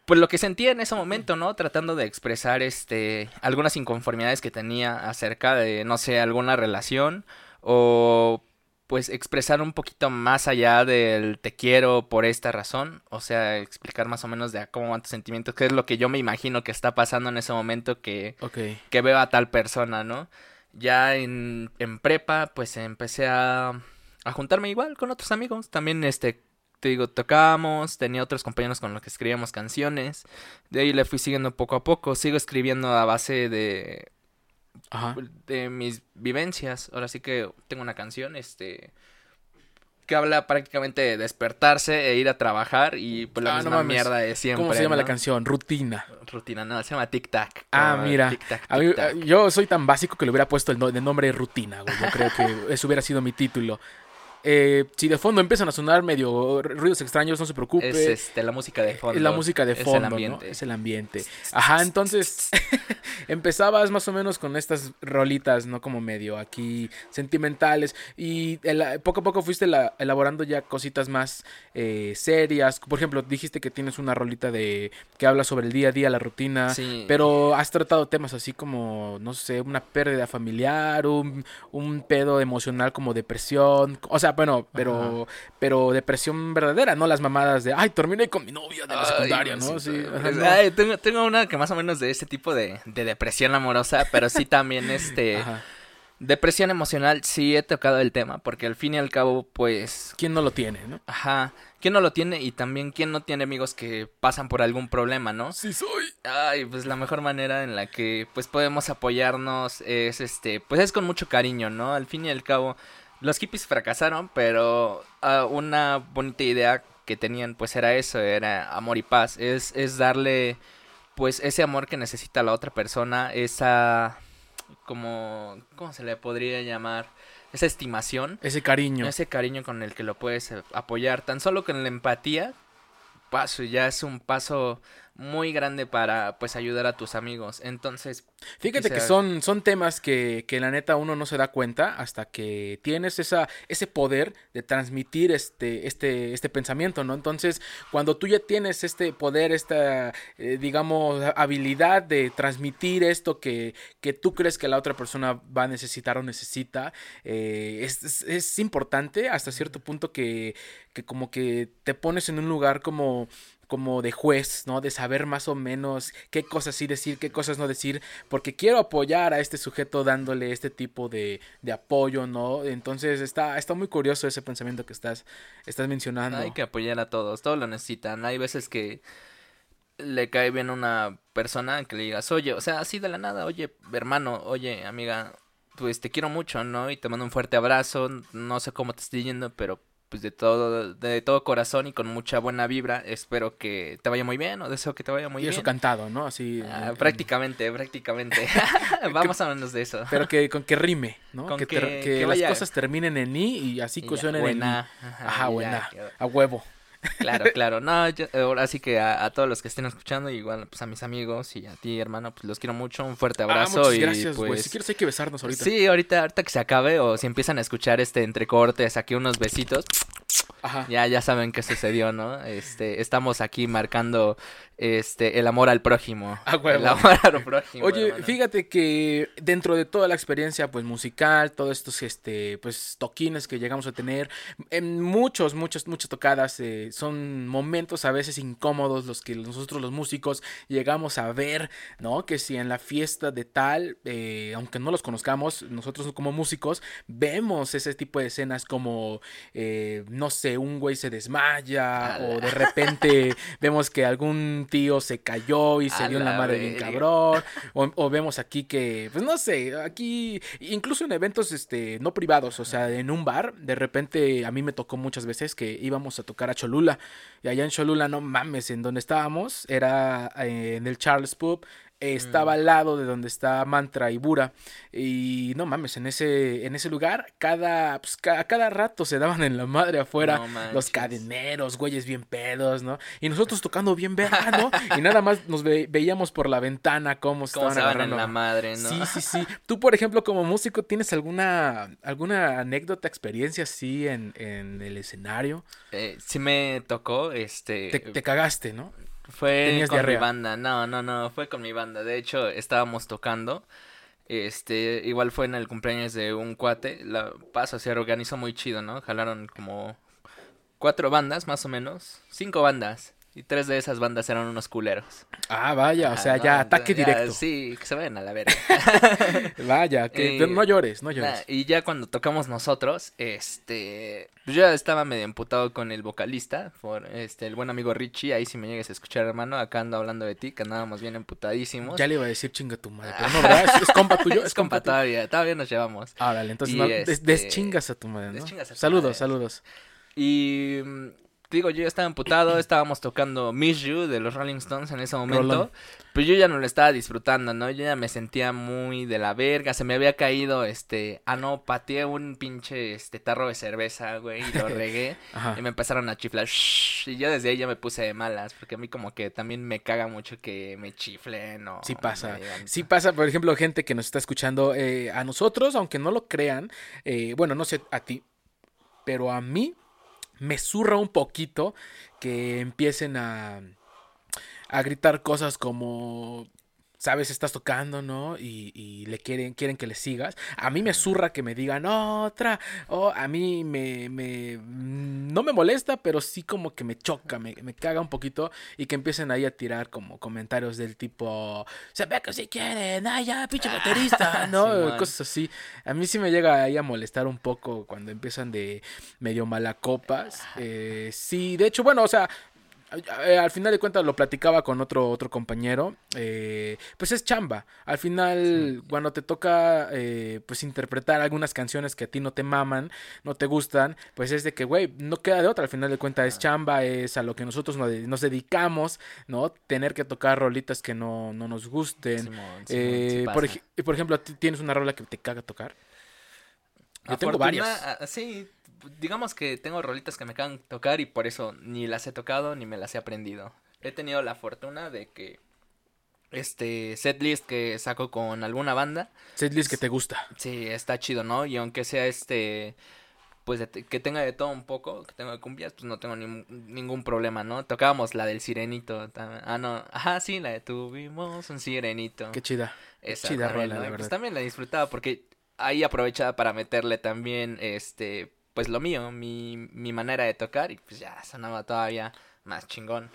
Pues lo que sentía en ese momento, ¿no? Tratando de expresar este. algunas inconformidades que tenía acerca de, no sé, alguna relación. O pues expresar un poquito más allá del te quiero por esta razón. O sea, explicar más o menos de cómo van tus sentimientos. qué es lo que yo me imagino que está pasando en ese momento que Ok. que veo a tal persona, ¿no? Ya en, en prepa, pues empecé a, a juntarme igual con otros amigos. También, este, te digo, tocábamos, tenía otros compañeros con los que escribíamos canciones. De ahí le fui siguiendo poco a poco. Sigo escribiendo a base de, Ajá. de mis vivencias. Ahora sí que tengo una canción, este que habla prácticamente de despertarse e ir a trabajar y pues la Ah, misma mierda de siempre. ¿Cómo se llama la canción? Rutina. Rutina, no, se llama Tic Tac. Ah, mira. Tic Tac, Tic Tac. yo soy tan básico que le hubiera puesto el, no- de nombre Rutina, güey. Yo creo que eso hubiera sido mi título. Eh, si de fondo empiezan a sonar medio ruidos extraños, no se preocupe. Es este, la música de fondo. Es la música de es el fondo, ¿no? ambiente. Es el ambiente. Ajá, entonces empezabas más o menos con estas rolitas, ¿no? Como medio aquí sentimentales y el- poco a poco fuiste la- elaborando ya cositas más eh, serias. Por ejemplo, dijiste que tienes una rolita de que habla sobre el día a día, la rutina, Sí. pero has tratado temas así como, no sé, una pérdida familiar, un, un pedo emocional como depresión, o sea, bueno, pero, pero depresión verdadera, no las mamadas de, ay, terminé con mi novia de la Ay, secundaria, ¿no? Sí, ajá, no. ay, tengo, tengo una que más o menos de ese tipo de, de depresión amorosa, pero sí también este Ajá. depresión emocional, sí he tocado el tema, porque al fin y al cabo, pues, ¿Quién no lo tiene, no? ajá, ¿quién no lo tiene? Y también quién no tiene amigos que pasan por algún problema, ¿no? Sí soy. Ay, pues la mejor manera en la que pues podemos apoyarnos es este, pues es con mucho cariño, ¿no? Al fin y al cabo, los hippies fracasaron, pero ah, una bonita idea que tenían pues era eso, era amor y paz, es, es darle pues ese amor que necesita la otra persona, esa como, ¿cómo se le podría llamar? Esa estimación Ese cariño. ese cariño con el que lo puedes eh, apoyar, tan solo con la empatía, paso, ya es un paso muy grande para pues ayudar a tus amigos. Entonces, fíjate que son, son temas que, que, la neta uno no se da cuenta hasta que tienes esa, ese poder de transmitir este, este, este pensamiento, ¿no? Entonces, cuando tú ya tienes este poder, esta, eh, digamos, habilidad de transmitir esto que, que, tú crees que la otra persona va a necesitar o necesita, eh, es, es, importante hasta cierto punto que, que como que te pones en un lugar como como de juez, ¿no? De saber más o menos qué cosas sí decir, qué cosas no decir, porque quiero apoyar a este sujeto dándole este tipo de, de apoyo, ¿no? Entonces está, está muy curioso ese pensamiento que estás, estás mencionando. Hay que apoyar a todos, todos lo necesitan. Hay veces que le cae bien a una persona que le digas, oye, o sea, así de la nada, oye, hermano, oye, amiga, pues te quiero mucho, ¿no? Y te mando un fuerte abrazo, no sé cómo te estoy yendo, pero pues de todo, de todo corazón y con mucha buena vibra. Espero que te vaya muy bien o deseo que te vaya muy bien. Y eso cantado, ¿no? Así. Ah, prácticamente, prácticamente. Vamos a menos de eso. Pero que con que rime, ¿no? que, que, las cosas terminen en i y así que suenen en i. Ajá, buena. a huevo. Claro, claro. No, ahora sí que a, todos los que estén escuchando, igual pues a mis amigos y a ti, hermano, pues los quiero mucho. Un fuerte ah, abrazo. muchas y, gracias, pues, Si quieres hay que besarnos ahorita. Sí, ahorita, ahorita que se acabe o si empiezan a escuchar este entrecortes, aquí unos besitos. Ajá. Ya, ya saben qué sucedió, ¿no? Este, estamos aquí marcando este, el amor al prójimo. Ah, el amor al prójimo. Oye, fíjate que dentro de toda la experiencia, pues, musical, todos estos, este, pues, toquines que llegamos a tener, en muchos, muchas, muchas tocadas, eh, son momentos a veces incómodos los que nosotros los músicos llegamos a ver, ¿no? Que si en la fiesta de tal, eh, aunque no los conozcamos, nosotros como músicos vemos ese tipo de escenas como, eh, no sé, un güey se desmaya o de repente vemos que algún tío se cayó y se dio en la madre bien cabrón. O, vemos aquí que, pues no sé, aquí, incluso en eventos este, no privados, o sea, en un bar, de repente a mí me tocó muchas veces que íbamos a tocar a Cholula. Y allá en Cholula, no mames, en donde estábamos, era eh, en el Charles Pub estaba mm. al lado de donde está Mantra y Bura. Y no mames, en ese, en ese lugar, cada, pues, cada rato se daban en la madre afuera los cadeneros, güeyes bien pedos, ¿no? Y nosotros tocando bien verano y nada más nos veíamos por la ventana cómo, estaban agarrando. en la madre, ¿no? Sí, sí, sí. Tú, por ejemplo, como músico, ¿tienes alguna, alguna anécdota, experiencia así en, en el escenario? Eh, sí me tocó, este... Te, te cagaste, ¿no? Fue con mi banda, no, no, no, fue con mi banda. De hecho, estábamos tocando. Este, igual fue en el cumpleaños de un cuate. La paso se organizó muy chido, ¿no? Jalaron como cuatro bandas, más o menos. Cinco bandas. Y tres de esas bandas eran unos culeros. Ah, vaya, o sea, ya ataque directo. Sí, que se vayan a la verga. vaya, que no llores, no llores. y ya cuando tocamos nosotros, este, pues yo ya estaba medio emputado con el vocalista, por este, el buen amigo Richie, ahí si me llegas a escuchar, hermano, acá ando hablando de ti, que andábamos bien emputadísimos. Ya le iba a decir chinga tu madre, pero no, ¿verdad? ¿Es, compa tuyo? Es, compa, todavía, todavía nos llevamos. Ah, dale, entonces no, este, deschingas a tu madre, ¿no? saludos, saludos. Y digo, yo ya estaba emputado, estábamos tocando Miss You de los Rolling Stones en ese momento, pero yo ya no lo estaba disfrutando, ¿no? Yo ya me sentía muy de la verga, se me había caído, este, ah, no, pateé un pinche, este, tarro de cerveza, güey, y lo regué, y me empezaron a chiflar, y yo desde ahí ya me puse de malas, porque a mí como que también me caga mucho que me chiflen o... Sí pasa, sí pasa, por ejemplo, gente que nos está escuchando, eh, a nosotros, aunque no lo crean, eh, bueno, no sé a ti, pero a mí me zurra un poquito que empiecen a, a gritar cosas como sabes, estás tocando, ¿no? Y, y, le quieren, quieren que le sigas. A mí me zurra que me digan otra. O a mí me, me, mm, no me molesta, pero sí como que me choca, me, me caga un poquito. Y que empiecen ahí a tirar como comentarios del tipo, se ve que si quieren, ay ya, pinche baterista, ¿no? Cosas así. A mí sí me llega ahí a molestar un poco cuando empiezan de medio malacopas. Eh, sí, de hecho, bueno, o sea, al final de cuentas lo platicaba con otro, otro compañero, eh, pues es chamba. Al final, cuando te toca eh, pues interpretar algunas canciones que a ti no te maman, no te gustan, pues es de que, güey, no queda de otra. Al final de cuentas es chamba, es a lo que nosotros nos, dedicamos, ¿no? Tener que tocar rolitas que no, nos gusten. por, por, ejemplo, ¿tienes una rola que te caga tocar? Yo tengo varias. Ah, sí, digamos que tengo rolitas que me cagan tocar y por eso ni las he tocado ni me las he aprendido. he tenido la fortuna de que este setlist que saco con alguna banda. Setlist que te gusta. Sí, está chido, ¿no? Y aunque sea este pues que tenga de todo un poco, que tenga cumbias, pues no tengo ningún problema, ¿no? Tocábamos la del sirenito. Ah, no, ajá, sí, la de tuvimos un sirenito. Qué chida. Esa chida rola, la pues, verdad. también la disfrutaba porque ahí aprovechaba para meterle también, este, pues lo mío, mi, mi manera de tocar y pues ya sonaba todavía más chingón.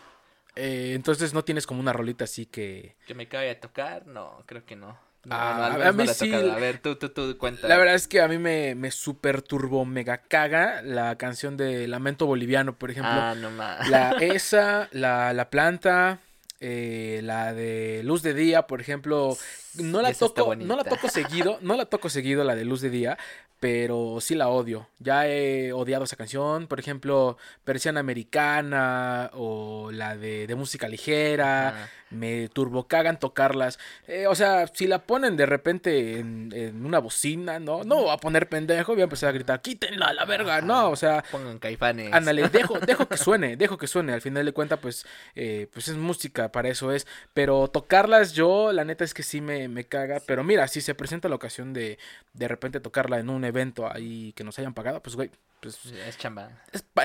Eh, entonces no tienes como una rolita así que... Que me cabe a tocar, no, creo que no. Ah, a, mí sí. A ver, tú, tú, tú, cuenta. La verdad es que a mí me, me super turbo mega caga la canción de Lamento Boliviano, por ejemplo. Ah, no más. La esa, la, la planta, eh, la de Luz de Día, por ejemplo. No la toco, no la toco seguido, no la toco seguido la de Luz de Día, pero sí la odio. Ya he odiado esa canción, por ejemplo, Persiana Americana o la de, de música ligera, me turbocagan tocarlas. Eh, o sea, si la ponen de repente en, una bocina, ¿no? No a poner pendejo, voy a empezar a gritar, quítenla a la verga, no, o sea... Pongan caifanes. Ándale, dejo, dejo que suene, dejo que suene, al final de cuentas, pues, eh, pues es música, para eso es. Pero tocarlas yo, la neta es que sí me, me caga, pero mira, si se presenta la ocasión de de repente tocarla en un evento ahí que nos hayan pagado, pues güey, pues es chamba.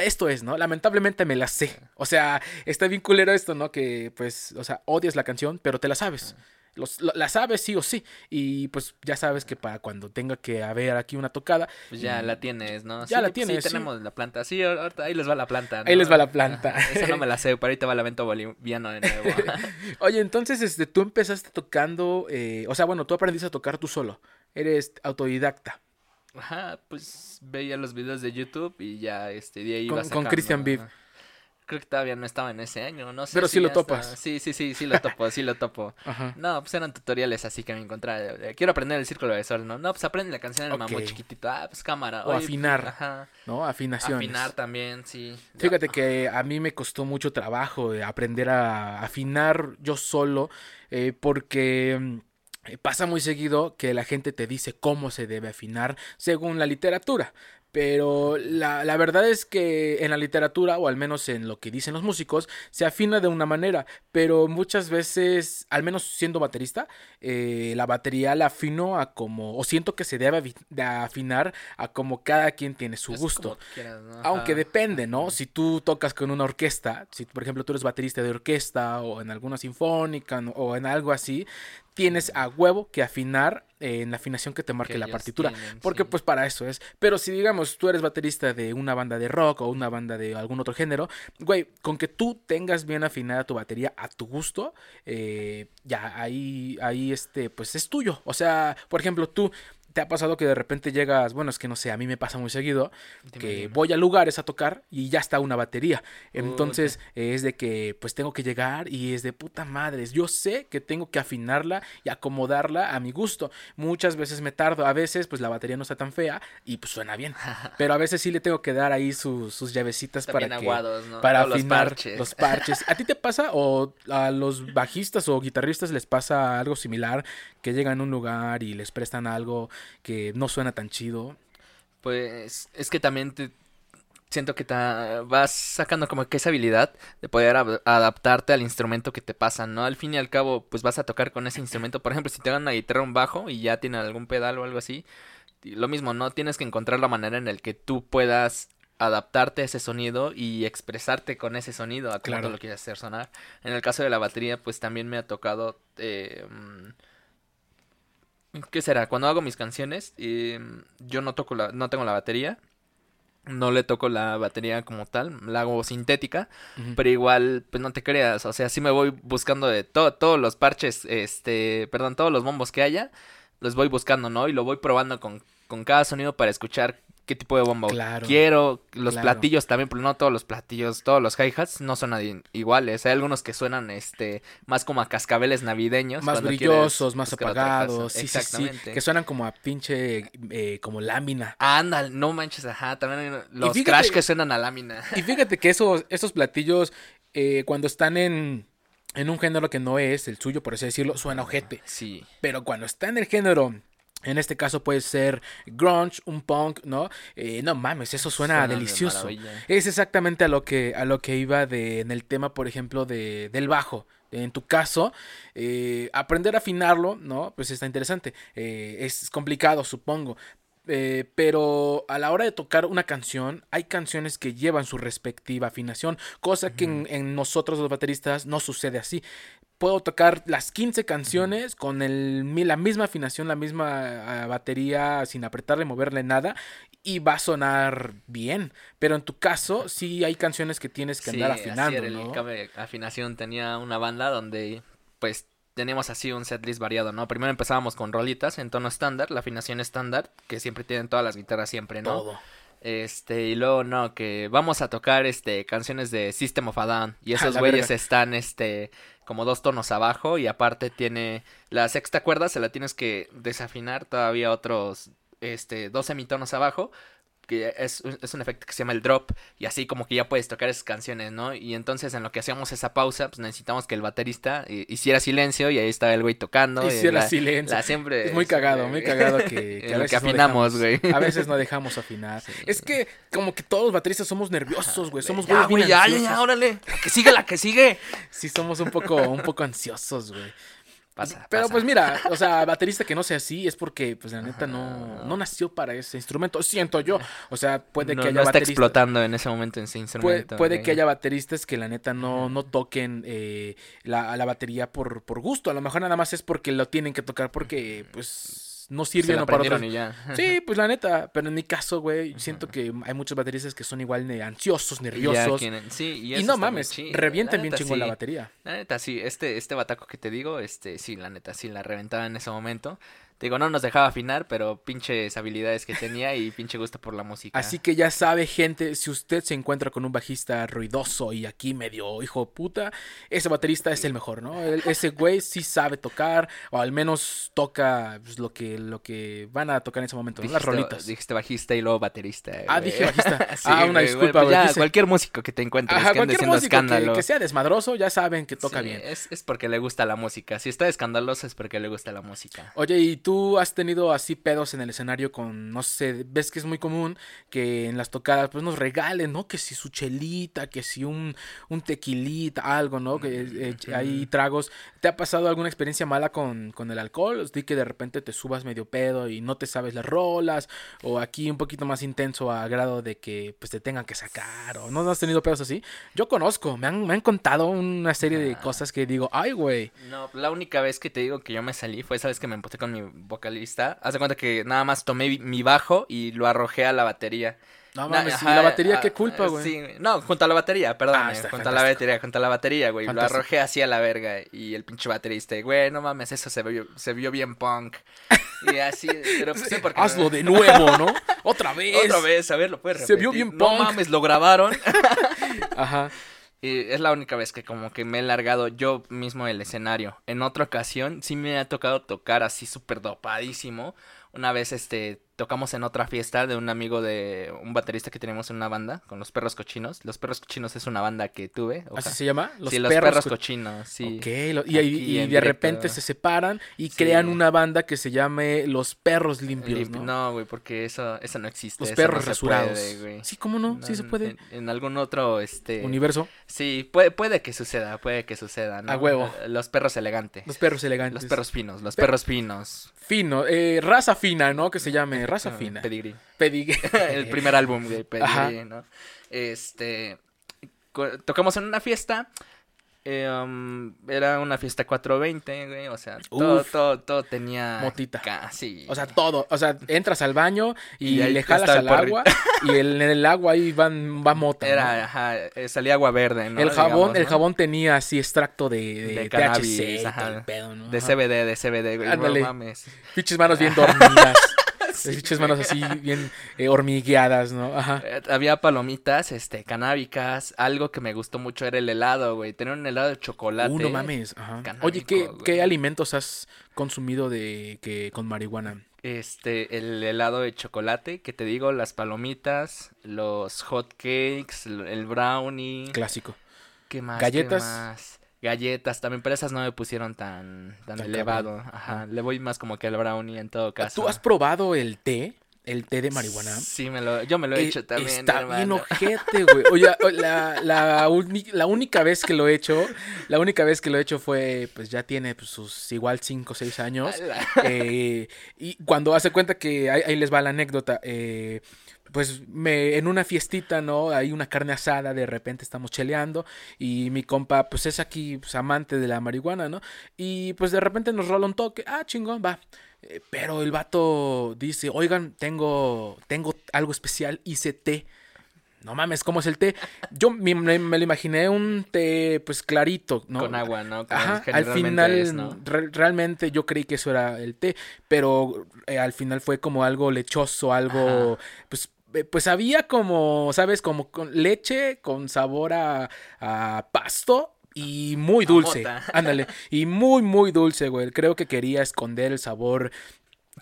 esto es, ¿no? Lamentablemente me la sé. O sea, está bien culero esto, ¿no? Que pues, o sea, odias la canción, pero te la sabes. Los, la sabes sí o sí. Y pues ya sabes que para cuando tenga que haber aquí una tocada. Pues ya la tienes, ¿no? Ya la tienes. Sí, tenemos la planta. Sí, ahí les va la planta. Ahí les va la planta. Esa no me la sé, pero ahí te va el evento boliviano de nuevo. Oye, entonces este, tú empezaste tocando. Eh, o sea, bueno, tú aprendiste a tocar tú solo. Eres autodidacta. Ajá, pues veía los videos de YouTube y ya este día iba Con, con Christian Viv. Creo que todavía no estaba en ese año, no sé. Pero sí lo topas. Sí, sí, sí, sí lo topo, sí lo topo. Ajá. No, pues eran tutoriales así que me encontraba. Quiero aprender el círculo de sol, ¿no? No, pues aprende la canción del mambo chiquitito. Ah, pues cámara. O afinar. Ajá. ¿No? Afinaciones. Afinar también, sí. Fíjate que a mí me costó mucho trabajo aprender a afinar yo solo eh, porque mm, eh, pasa muy seguido que la gente te dice cómo se debe afinar según la literatura. Pero la, la, verdad es que en la literatura, o al menos en lo que dicen los músicos, se afina de una manera. Pero muchas veces, al menos siendo baterista, eh, la batería la afino a como, o siento que se debe afinar a como cada quien tiene su gusto. Aunque depende, ¿no? Si tú tocas con una orquesta, si por ejemplo tú eres baterista de orquesta o en alguna sinfónica o en algo así, tienes a huevo que afinar en la afinación que te marque la partitura. porque pues para eso es. Pero si digamos tú eres baterista de una banda de rock o una banda de algún otro género, güey, con que tú tengas bien afinada tu batería a tu gusto, eh, ya ahí, ahí este, pues es tuyo. O sea, por ejemplo, tú ¿Te ha pasado que de repente llegas, bueno, es que no sé, a mí me pasa muy seguido, que voy a lugares a tocar y ya está una batería. Entonces es de que pues tengo que llegar y es de puta madre. Yo sé que tengo que afinarla y acomodarla a mi gusto. Muchas veces me tardo, a veces pues la batería no está tan fea y pues suena bien. Pero a veces sí le tengo que dar ahí sus llavecitas para, que, para afinar los parches. ¿A ti te pasa o a los bajistas o guitarristas les pasa algo similar que llegan a un lugar y les prestan algo que no suena tan chido. Pues es que también te siento que te vas sacando como que esa habilidad de poder adaptarte al instrumento que te pasa, ¿no? Al fin y al cabo, pues vas a tocar con ese instrumento. Por ejemplo, si te dan una guitarra un bajo y ya tiene algún pedal o algo así, lo mismo, ¿no? Tienes que encontrar la manera en la que tú puedas adaptarte a ese sonido y expresarte con ese sonido a cómo lo quieres hacer sonar. En el caso de la batería, pues también me ha tocado eh, mm, ¿Qué será? Cuando hago mis canciones, em, yo no toco la, no tengo la batería. No le toco la batería como tal, la hago sintética, pero igual, pues no te creas, o sea, sí me voy buscando de todos los parches, este, perdón, todos los bombos que haya, los voy buscando, ¿no? Y lo voy probando con, con cada sonido para escuchar qué tipo de bomba quiero. Los platillos también, pero no todos los platillos, todos los hi-hats no son iguales. Hay algunos que suenan este más como a cascabeles navideños. Más brillosos, más apagados. Sí, Exactamente. Sí, que suenan como a pinche, eh, como lámina. Anda, no manches, ajá. También los crash que suenan a lámina. Y fíjate que esos, esos platillos, eh, cuando están en en un género que no es el suyo, por así decirlo, suena ojete. Sí. Pero cuando está en el género En este caso puede ser grunge, un punk, ¿no? Eh, no mames, eso suena, Suena de delicioso. Es exactamente a lo que, a lo que iba de, en el tema, por ejemplo, de, del bajo. En tu caso, eh, aprender a afinarlo, ¿no? Pues está interesante. Eh, es complicado, supongo. Eh, pero a la hora de tocar una canción, hay canciones que llevan su respectiva afinación, cosa que en, en nosotros los bateristas no sucede así. Puedo tocar las 15 canciones con el, la misma afinación, la misma ah, batería, sin apretarle, moverle nada, y va a sonar bien. Pero en tu caso, sí hay canciones que tienes que Sí, andar así afinando, era el ¿no? cambio de afinación. Tenía una banda donde, pues, teníamos así un setlist variado, ¿no? Primero empezábamos con rolitas en tono estándar, la afinación estándar, que siempre tienen todas las guitarras siempre, ¿no? Todo. Este, y luego no, que vamos a tocar este canciones de System of a Down. Y esos güeyes están este como dos tonos abajo. Y aparte tiene la sexta cuerda, se la tienes que desafinar todavía otros este dos semitonos abajo. Que es, un- es un efecto que se llama el drop. Y así como que ya puedes tocar esas canciones, ¿no? Y entonces en lo que hacíamos esa pausa, pues necesitamos que el baterista eh, hiciera silencio. Y ahí estaba el güey tocando. y Hiciera la- silencio. la siempre. Es muy cagado, muy cagado que, a veces que no afinamos, dejamos- güey. A veces no dejamos afinar. Sí. Es que como que todos los bateristas somos nerviosos, güey. Somos ya, güey, ya, ya, órale. La que sigue, la que sigue. Sí, somos un poco, un poco ansiosos, güey. Pasa, Pero pasa. pues mira, o sea, baterista que no sea así es porque, pues la neta, no, no nació para ese instrumento. Siento yo. O sea, puede no, que haya no está explotando en ese momento en ese Puede, instrumento. puede güey. que haya bateristas que la neta no, no toquen eh, la, a la batería por, por gusto. A lo mejor nada más es porque lo tienen que tocar porque, pues, no Se sirve la no para otras. aprendieron y ya. Sí, pues la neta, pero en mi caso, güey, siento que hay muchos bateristas que son igual de ansiosos, nerviosos. sí, y, no mames, chido, revientan bien chingón la batería. La neta, sí, este, este bataco que te digo, este, sí, la neta, sí, la reventaba en ese momento. Digo, no nos dejaba afinar, pero pinches habilidades que tenía y pinche gusto por la música. Así que ya sabe, gente, si usted se encuentra con un bajista ruidoso y aquí medio hijo de puta, ese baterista es el mejor, ¿no? El- ese güey sí sabe tocar, o al menos toca pues, lo, que, lo que van a tocar en ese momento, ¿no? las rolitas. Dijiste bajista y luego baterista. Ah, güey. dije bajista. Sí, Ah, una güey, disculpa, pues güey, ya, quise- cualquier músico que te encuentres Ajá, que ande haciendo músico que, escándalo. que sea desmadroso, ya saben que toca Sí, bien. Es, es porque le gusta la música. Si está escandaloso es porque le gusta la música. Oye, ¿y tú has tenido así pedos en el escenario con, no sé, ves que es muy común que en las tocadas pues nos regalen, ¿no? Que si su chelita, que si un, un tequilita, algo, ¿no? Que eh, Ujú. hay tragos. ¿Te ha pasado alguna experiencia mala con, con el alcohol? Di que de repente te subas medio pedo y no te sabes las rolas, o aquí un poquito más intenso a grado de que pues te tengan que sacar, o no has tenido pedos así. Yo conozco, me han, me han contado una serie de Ah. cosas que digo, ay, güey. No, la única vez que te digo que yo me salí fue esa vez que me emputé con mi vocalista. Haz de cuenta que nada más tomé mi- bajo y lo arrojé a la batería. No mames, ¿y ajá, la batería qué culpa, ah, güey? Sí, no, junto a la batería, perdón. Ah, está junto a la batería, junto a la batería, güey. Lo arrojé así a la verga. Y el pinche baterista, güey, no mames, eso se vio, se vio bien punk. Y así, pero pues sí, porque. Hazlo de nuevo, ¿no? Otra vez. Otra vez, a ver, lo puedes Se repetir. vio bien No punk. mames, lo grabaron. Ajá. Y es la única vez que como que me he largado yo mismo del escenario. En otra ocasión sí me ha tocado tocar así súper dopadísimo. Una vez este tocamos en otra fiesta de un amigo de un baterista que tenemos en una banda con los perros cochinos. Los perros cochinos es una banda que tuve. ¿Así oja- se llama? sí, los perros, cochinos, sí. Ok, lo- y, de directo. repente se separan y Sí. crean una banda que se llame Los Perros Limpios, Limpi- ¿no? No, güey, porque eso, eso no existe. Los perros no rasurados. puede, sí, ¿cómo no? Sí se puede. En, en algún otro, este... Universo. Sí, puede, puede que suceda, puede que suceda, ¿no? A huevo. Los perros elegantes. Los perros elegantes. Los perros finos, los Per- perros finos. Fino, eh, raza fina, ¿no? Que se llame raza Ah, fina. Pedigrí. Pedigrí. El primer álbum de Ajá. Pedigrí, ¿no? Este. Tocamos en una fiesta. Eh, um, era una fiesta 420, güey. O sea, todo, Uf. todo, todo tenía. Motita. Casi. O sea, todo. O sea, entras al baño y, le jalas al agua y el- en el agua ahí van, va mota. ¿no? Era, ajá, eh, salía agua verde, ¿no? el jabón, Digamos, el jabón tenía así extracto de, de, De THC cannabis, ajá. pedo, ¿no? De. CBD, de CBD, güey. Ándale. No mames. Pinches manos bien dormidas. Pinches manos así bien eh, hormigueadas, ¿no? Ajá. Eh, Había palomitas, este, canábicas. Algo que me gustó mucho era el helado, güey. Tener un helado de chocolate. Uh, no mames. Ajá. Canábico, Oye, ¿qué. ¿qué alimentos has consumido de que con marihuana? Este, el helado de chocolate, que te digo, las palomitas, los hot cakes, el el brownie. Clásico. ¿Qué más? galletas. ¿Qué más? Galletas también, pero esas no me pusieron tan, tan, Tan elevado. Ajá, le voy más como que al brownie en todo caso. ¿Tú has probado el té? El té de marihuana. Sí, me lo, yo me lo he Eh, hecho también. Está bien ojete, güey. Oye, la, la, la única vez que lo he hecho, la única vez que lo he hecho fue, pues ya tiene pues, sus igual 5 o 6 años. Eh, y cuando hace cuenta que ahí, ahí les va la anécdota, eh, pues me, en una fiestita, ¿no? Hay una carne asada, de repente estamos cheleando y mi compa, pues es aquí pues, amante de la marihuana, ¿no? Y pues de repente nos rola un toque, ah, chingón, va. Eh, pero el vato dice, oigan, tengo, tengo algo especial, hice té. No mames, ¿cómo es el té? Yo me, me- me lo imaginé un té, pues clarito, ¿no? Con agua, ¿no? Ajá, al final es, ¿no? re- realmente yo creí que eso era el té, pero eh, al final fue como algo lechoso, algo pues pues había como, ¿sabes? Como con leche con sabor a, a pasto y muy dulce. Ándale, y muy muy dulce, güey. Creo que quería esconder el sabor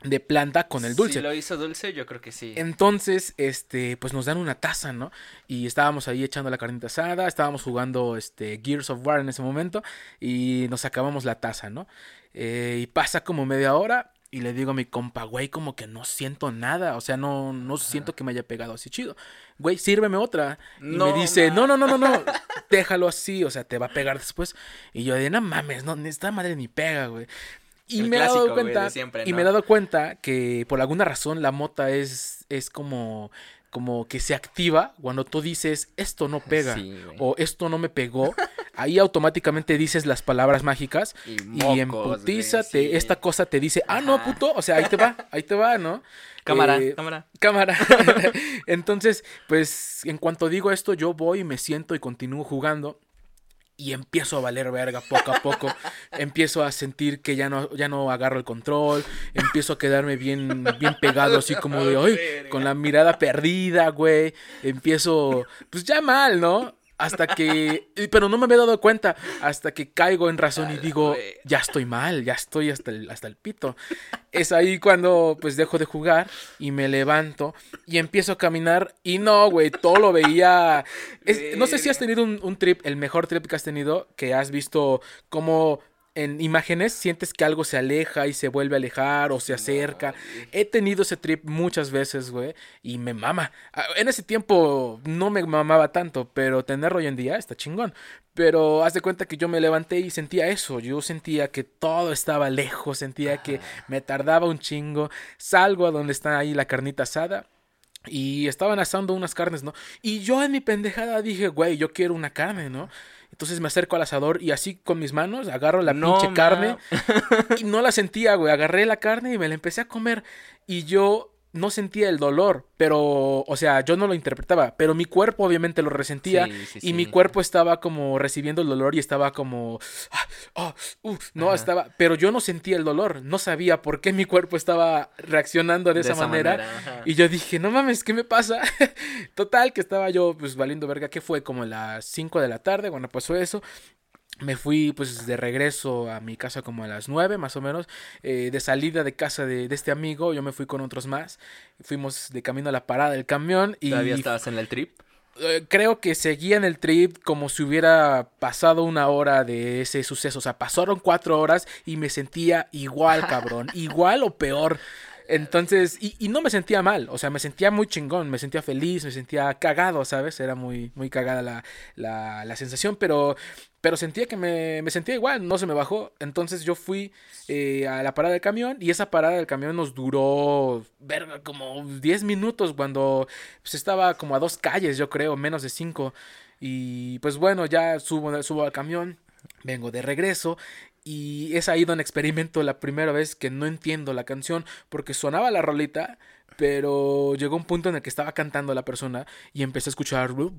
de planta con el dulce. Si lo hizo dulce, yo creo que sí. Entonces, este, pues nos dan una taza, ¿no? Y estábamos ahí echando la carnita asada, estábamos jugando este Gears of War en ese momento y nos acabamos la taza, ¿no? Eh, y pasa como media hora y le digo a mi compa, güey, como que no siento nada, o sea, no, no siento que me haya pegado así chido. Güey, sírveme otra. Y me dice, no, no, no, no, no, déjalo así, o sea, te va a pegar después. Y yo de, no mames, no, esta madre ni pega, güey. Y El me he dado güey, cuenta, y me he dado cuenta que por alguna razón la mota es, es como, como que se activa cuando tú dices esto no pega Sí, o esto no me pegó. Ahí automáticamente dices las palabras mágicas Y y mocos, putiza güey, te- sí. esta cosa te dice, ah, no, puto, o sea, ahí te va, ahí te va, ¿no? Cámara, Eh, cámara. cámara. Entonces, pues en cuanto digo esto, yo voy y me siento y continúo jugando. Y empiezo a valer verga poco a poco. empiezo a sentir que ya no, ya no agarro el control. Empiezo a quedarme bien, bien pegado, así como de hoy, con la mirada perdida, güey. Empiezo, pues ya mal, ¿no? Hasta que, pero no me había dado cuenta, hasta que caigo en razón y digo, güey. ya estoy mal, ya estoy hasta el, hasta el pito. Es ahí cuando pues dejo de jugar y me levanto y empiezo a caminar y no, güey, todo lo veía... es- no sé si has tenido un, un trip, el mejor trip que has tenido, que has visto como en imágenes sientes que algo se aleja y se vuelve a alejar o se acerca. He tenido ese trip muchas veces, güey, y me mama. Ah, En ese tiempo no me mamaba tanto, pero tenerlo hoy en día está chingón. Pero haz de cuenta que yo me levanté y sentía eso. Yo sentía que todo estaba lejos, sentía que me tardaba un chingo. Salgo a donde está ahí la carnita asada. Y estaban asando unas carnes, ¿no? Y yo en mi pendejada dije, güey, yo quiero una carne, ¿no? Entonces me acerco al asador y así con mis manos agarro la No, pinche carne y no la sentía, güey. Agarré la carne y me la empecé a comer. Y yo no sentía el dolor, pero, o sea, yo no lo interpretaba, pero mi cuerpo obviamente lo resentía. Sí, sí, y mi cuerpo estaba como recibiendo el dolor y estaba como, ah, ah, uh, no, Ajá. estaba, pero yo no sentía el dolor, no sabía por qué mi cuerpo estaba reaccionando de, esa, manera. Y yo dije, no mames, ¿qué me pasa? Total, que estaba yo pues valiendo verga, que fue como las 5 de la tarde cuando pasó eso. Me fui pues de regreso a mi casa como a las 9 más o menos. eh, de salida de casa de, de este amigo, yo me fui con otros más. Fuimos de camino a la parada del camión y ¿Todavía estabas en el trip? eh, creo que seguía en el trip como si hubiera pasado una hora de ese suceso. O sea, pasaron cuatro horas y me sentía igual, cabrón. igual o peor. Entonces, y, y no me sentía mal, o sea, me sentía muy chingón, me sentía feliz, me sentía cagado, ¿sabes? Era muy, muy cagada la, la, la sensación, pero, pero sentía que me, me sentía igual, no se me bajó. Entonces yo fui eh, a la parada del camión y esa parada del camión nos duró, verga, como 10 minutos cuando pues, estaba como a dos calles, yo creo, menos de cinco. Y pues bueno, ya subo, subo al camión, vengo de regreso y es ahí donde experimento la primera vez que no entiendo la canción porque sonaba la rolita, pero llegó un punto en el que estaba cantando la persona y empecé a escuchar No,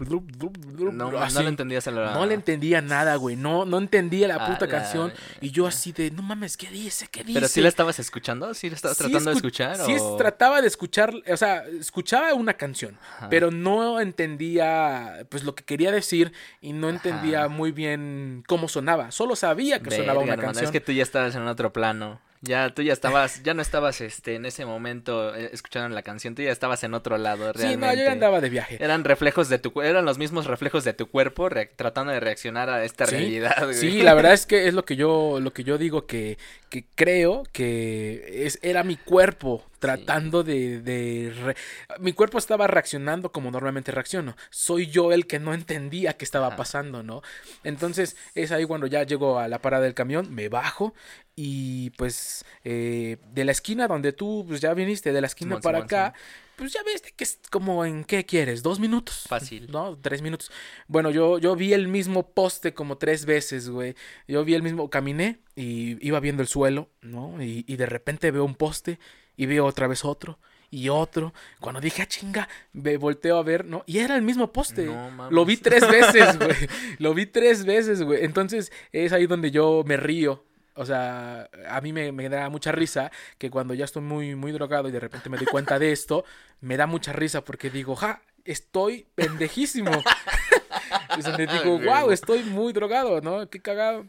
no así. le entendías a la... No le entendía nada, güey. No, no entendía la puta canción. Y yo así de, no mames, ¿qué dice? ¿Qué dice? ¿Pero sí la estabas escuchando? ¿Sí la estabas Sí tratando de escu- escuchar? Sí, o- trataba de escuchar, o sea, escuchaba una canción, Ajá. pero no entendía pues lo que quería decir y no entendía Ajá. muy bien cómo sonaba. Solo sabía que sonaba una hermano, canción. Es que tú ya estabas en otro plano. Ya, tú ya estabas, ya no estabas este, en ese momento eh, escuchando la canción, tú ya estabas en otro lado realmente. Sí, no, yo ya andaba de viaje. Eran reflejos de tu eran los mismos reflejos de tu cuerpo tratando de reaccionar a esta realidad. Güey. Sí, la verdad es que es lo que yo, lo que yo digo que, que creo que es, era mi cuerpo tratando de... de Mi cuerpo estaba reaccionando como normalmente reacciono. Soy yo el que no entendía qué estaba pasando, ¿no? Entonces es ahí cuando ya llego a la parada del camión, me bajo y pues eh, de la esquina donde tú pues, ya viniste, de la esquina para acá, pues ya viste que es como en qué quieres, dos minutos. Fácil. ¿No? Tres minutos. Bueno, yo, yo vi el mismo poste como tres veces, güey. Yo vi el mismo, caminé y iba viendo el suelo, ¿no? Y, y de repente veo un poste y veo otra vez otro y otro. Cuando dije, ah, chinga, me volteo a ver, ¿no? Y era el mismo poste. Lo vi tres veces, güey. Lo vi tres veces, güey. Entonces es ahí donde yo me río. O sea, a mí me, me, da mucha risa que cuando ya estoy muy, muy drogado y de repente me doy cuenta de esto, me da mucha risa porque digo, ja, estoy pendejísimo. es donde digo, wow, estoy muy drogado, ¿no? Qué cagado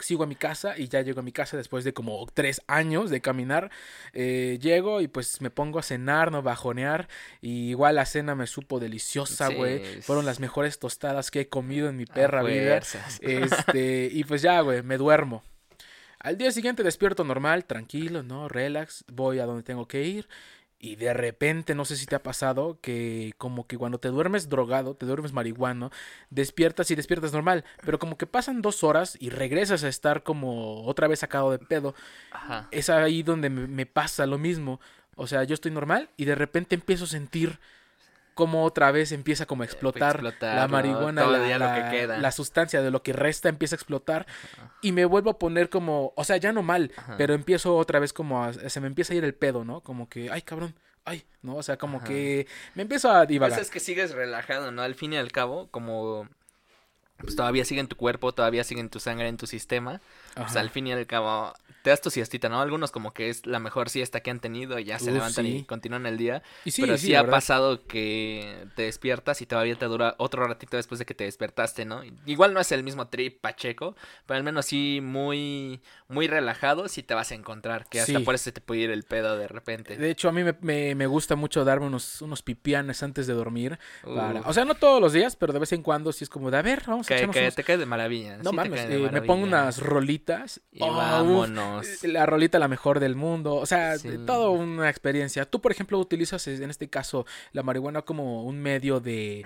sigo a mi casa y ya llego a mi casa después de como tres años de caminar. Eh, llego y pues me pongo a cenar, no bajonear. Y igual la cena me supo deliciosa, güey. Fueron las mejores tostadas que he comido en mi perra vida. Este, y pues ya, güey, me duermo. Al día siguiente despierto normal, tranquilo, ¿no? Relax, voy a donde tengo que ir. Y de repente, no sé si te ha pasado, que como que cuando te duermes drogado, te duermes marihuano, despiertas y despiertas normal, pero como que pasan dos horas y regresas a estar como otra vez sacado de pedo. Es ahí donde me, pasa lo mismo. O sea, yo estoy normal y de repente empiezo a sentir como otra vez empieza como a explotar, la marihuana, la, sustancia de lo que resta empieza a explotar y me vuelvo a poner como, o sea, ya no mal, pero empiezo otra vez como a, se me empieza a ir el pedo, ¿no? Como que, ay, cabrón, ay, ¿no? O sea, como que me empiezo a divagar. Pues es que sigues relajado, ¿no? Al fin y al cabo, como pues todavía sigue en tu cuerpo, todavía sigue en tu sangre, en tu sistema. Pues al fin y al cabo, te das tu siestita, ¿no? Algunos como que es la mejor siesta que han tenido y ya se levantan y continúan el día. Y sí, pero sí, ha pasado que te despiertas y todavía te dura otro ratito después de que te despertaste, ¿no? Igual no es el mismo trip pacheco, pero al menos sí muy, muy relajado sí te vas a encontrar, que hasta por eso te puede ir el pedo de repente. De hecho, a mí me, me, gusta mucho darme unos, unos pipianes antes de dormir. o sea, no todos los días, pero de vez en cuando sí es como de, a ver, vamos a echarnos que te cae de maravilla. No mames, eh, me pongo unas rolitas. Y oh, vámonos. Eh, la rolita la mejor del mundo. O sea, toda una experiencia. Tú, por ejemplo, utilizas en este caso la marihuana como un medio de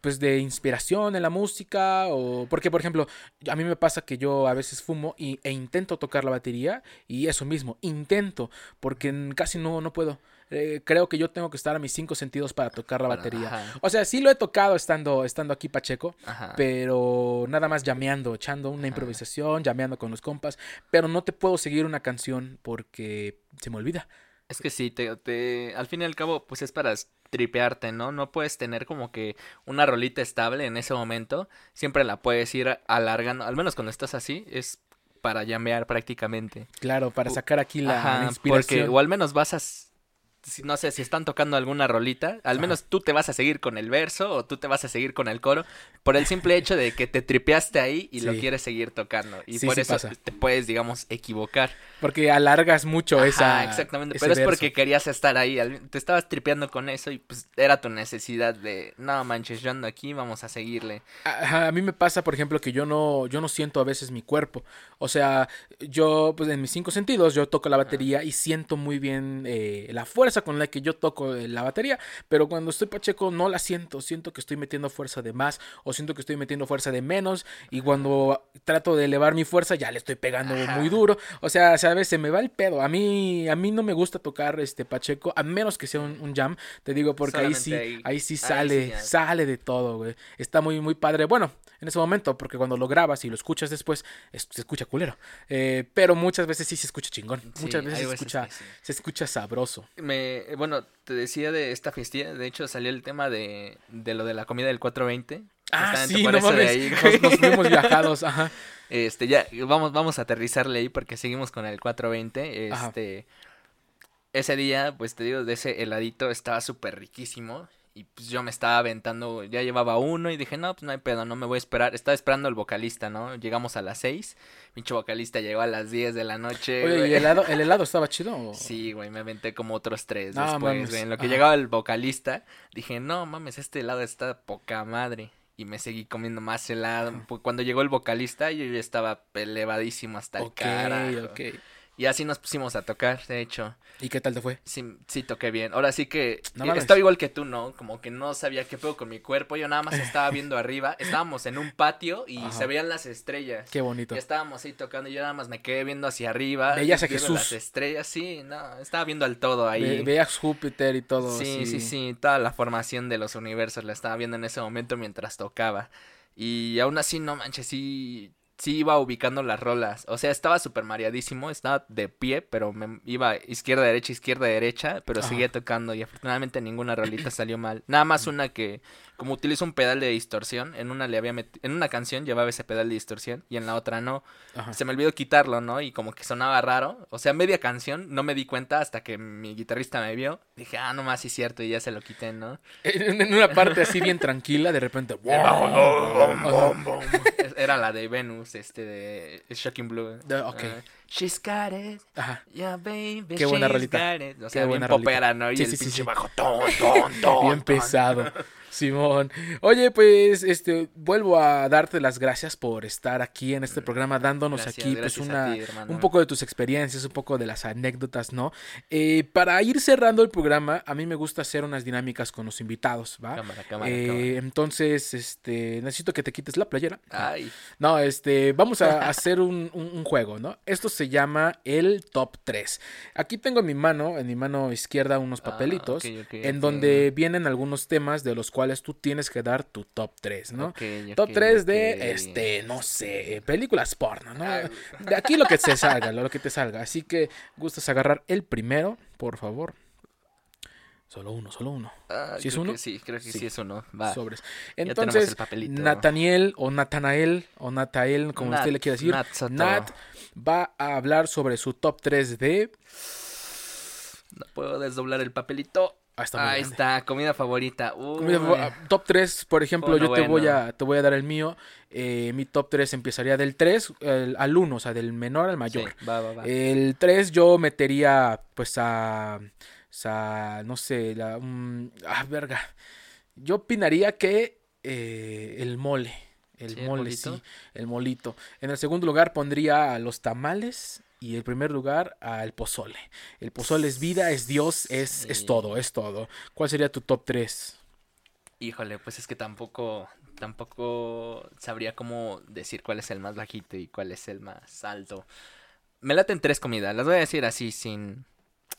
pues de inspiración en la música o porque por ejemplo a mí me pasa que yo a veces fumo y, e intento tocar la batería y eso mismo intento porque casi no no puedo eh, creo que yo tengo que estar a mis cinco sentidos para tocar la batería. O sea, sí lo he tocado estando, estando aquí Pacheco, pero nada más llameando, echando una improvisación, llameando con los compas, pero no te puedo seguir una canción porque se me olvida. Es que sí, te, te, al fin y al cabo, pues es para tripearte, ¿no? No puedes tener como que una rolita estable en ese momento. Siempre la puedes ir alargando, al menos cuando estás así, es para llamear prácticamente. Claro, para sacar aquí la, inspiración. Porque, o al menos vas a no sé si están tocando alguna rolita, al menos tú te vas a seguir con el verso o tú te vas a seguir con el coro por el simple hecho de que te tripeaste ahí y lo quieres seguir tocando. Y por eso te puedes digamos equivocar. Porque alargas mucho esa exactamente, pero es porque querías estar ahí, te estabas tripeando con eso y pues era tu necesidad de no manches, yo ando aquí, vamos a seguirle. a mí me pasa, por ejemplo, que yo no yo no siento a veces mi cuerpo. O sea, yo pues en mis cinco sentidos yo toco la batería y siento muy bien eh, la fuerza con la que yo toco eh, la batería, pero cuando estoy pacheco no la siento, siento que estoy metiendo fuerza de más o siento que estoy metiendo fuerza de menos y cuando trato de elevar mi fuerza ya le estoy pegando muy duro, o sea, sabes, se me va el pedo. A mí a mí no me gusta tocar este pacheco a menos que sea un, jam, te digo porque ahí sí ahí, sí sale sale de todo, güey. Está muy muy padre. Bueno, en ese momento porque cuando lo grabas y lo escuchas después se escucha culero. Eh, pero muchas veces sí se escucha chingón. muchas veces, se escucha se escucha sabroso. Me eh, bueno, te decía de esta fiesta, de hecho salió el tema de, de lo de la comida del 420. Ah, sí, no mames, nos, fuimos viajados, ajá. Este, ya, vamos, vamos a aterrizarle ahí porque seguimos con el 420, este... Ese día, pues te digo, de ese heladito estaba súper riquísimo. Y pues yo me estaba aventando, ya llevaba uno y dije, no, pues no hay pedo, no me voy a esperar. Estaba esperando al vocalista, ¿no? Llegamos a las seis, pinche vocalista llegó a las 10 de la noche. Oye, güey. ¿y el helado, el helado estaba chido? o? Sí, güey, me aventé como otros tres No, después, mames, güey. En lo que ajá. llegaba el vocalista, dije, no mames, este helado está poca madre. Y me seguí comiendo más helado. Pues cuando llegó el vocalista, yo ya estaba elevadísimo hasta el Ok, carajo. ok. Y así nos pusimos a tocar, de hecho. ¿Y qué tal te fue? Sí, sí toqué bien. Ahora sí que No eh, estaba igual que tú, ¿no? Como que no sabía qué pedo con mi cuerpo. Yo nada más estaba viendo arriba. Estábamos en un patio y Ajá. se veían las estrellas. Qué bonito. Y estábamos ahí tocando y yo nada más me quedé viendo hacia arriba. Veías a Jesús. Las estrellas, sí, no, estaba viendo al todo ahí. Ve- veías Júpiter y todo. Sí, sí, sí, toda la formación de los universos la estaba viendo en ese momento mientras tocaba. Y aún así, no manches, sí, sí iba ubicando las rolas. O sea, estaba súper mareadísimo, estaba de pie, pero me iba izquierda, derecha, izquierda, derecha, pero Ajá. seguía tocando y afortunadamente ninguna rolita salió mal. Nada más una que, como utilizo un pedal de distorsión, en una le había en una canción llevaba ese pedal de distorsión y en la otra no. Ajá. Se me olvidó quitarlo, ¿no? Y como que sonaba raro. O sea, media canción no me di cuenta hasta que mi guitarrista me vio. Dije, ah, no más, sí es cierto, y ya se lo quité, ¿no? En una parte así bien tranquila, de repente. Era la de Venus, este de Shocking Blue. De- ok. Ah, she's got it. Ajá. Yeah, baby. Qué buena she's rolita. got it. O sea, Qué bien buena popera, ¿no? Y Sí, el sí, pinche sí. bajo. Ton, ton, ton, Bien pesado. Simón. Oye, pues, este, vuelvo a darte las gracias por estar aquí en este programa, dándonos Gracias, aquí, pues, una, ti, un poco de tus experiencias, un poco de las anécdotas, ¿no? Eh, para ir cerrando el programa, a mí me gusta hacer unas dinámicas con los invitados, ¿va? Cámara, cámara, Eh, cámara. entonces, este, necesito que te quites la playera. Ay, No, este, vamos a hacer un, un- un juego, ¿no? Esto se llama el top 3. Aquí tengo en mi mano, en mi mano izquierda, unos Ah, papelitos, en donde vienen algunos temas de los cuales tú tienes que dar tu top 3, ¿no? Top ok, 3 ok. de, este, no sé, películas porno, ¿no? Ah. De aquí lo que te salga, lo que te salga. Así que, ¿gustas agarrar el primero, por favor? Solo uno, solo uno. Ah, ¿Sí es uno? sí, creo que Sí. sí, es uno. Va. Sobres. Entonces. Nathaniel o Natanael o Natael, como usted le quiera decir, Nat. Nat va a hablar sobre su top 3 de... No puedo desdoblar el papelito. Ah, está muy Ahí grande. está, comida favorita. Comida Uy. ah, top 3, por ejemplo, Bueno, yo te voy bueno. a te voy a dar el mío. Eh, mi top 3 empezaría del 3 el- al 1, o sea, del menor al mayor. Sí, va, va, va. El 3 yo metería pues a, a no sé, la, un- ah, verga. Yo opinaría que eh, el mole, el Sí, el mole, molito. sí, el molito. En el segundo lugar pondría a los tamales y en primer lugar al pozole. El pozole es vida, es Dios, es, es todo, es todo. ¿Cuál sería tu top 3? Híjole, pues es que tampoco, tampoco sabría cómo decir cuál es el más bajito y cuál es el más alto. Me laten tres comidas, las voy a decir así sin,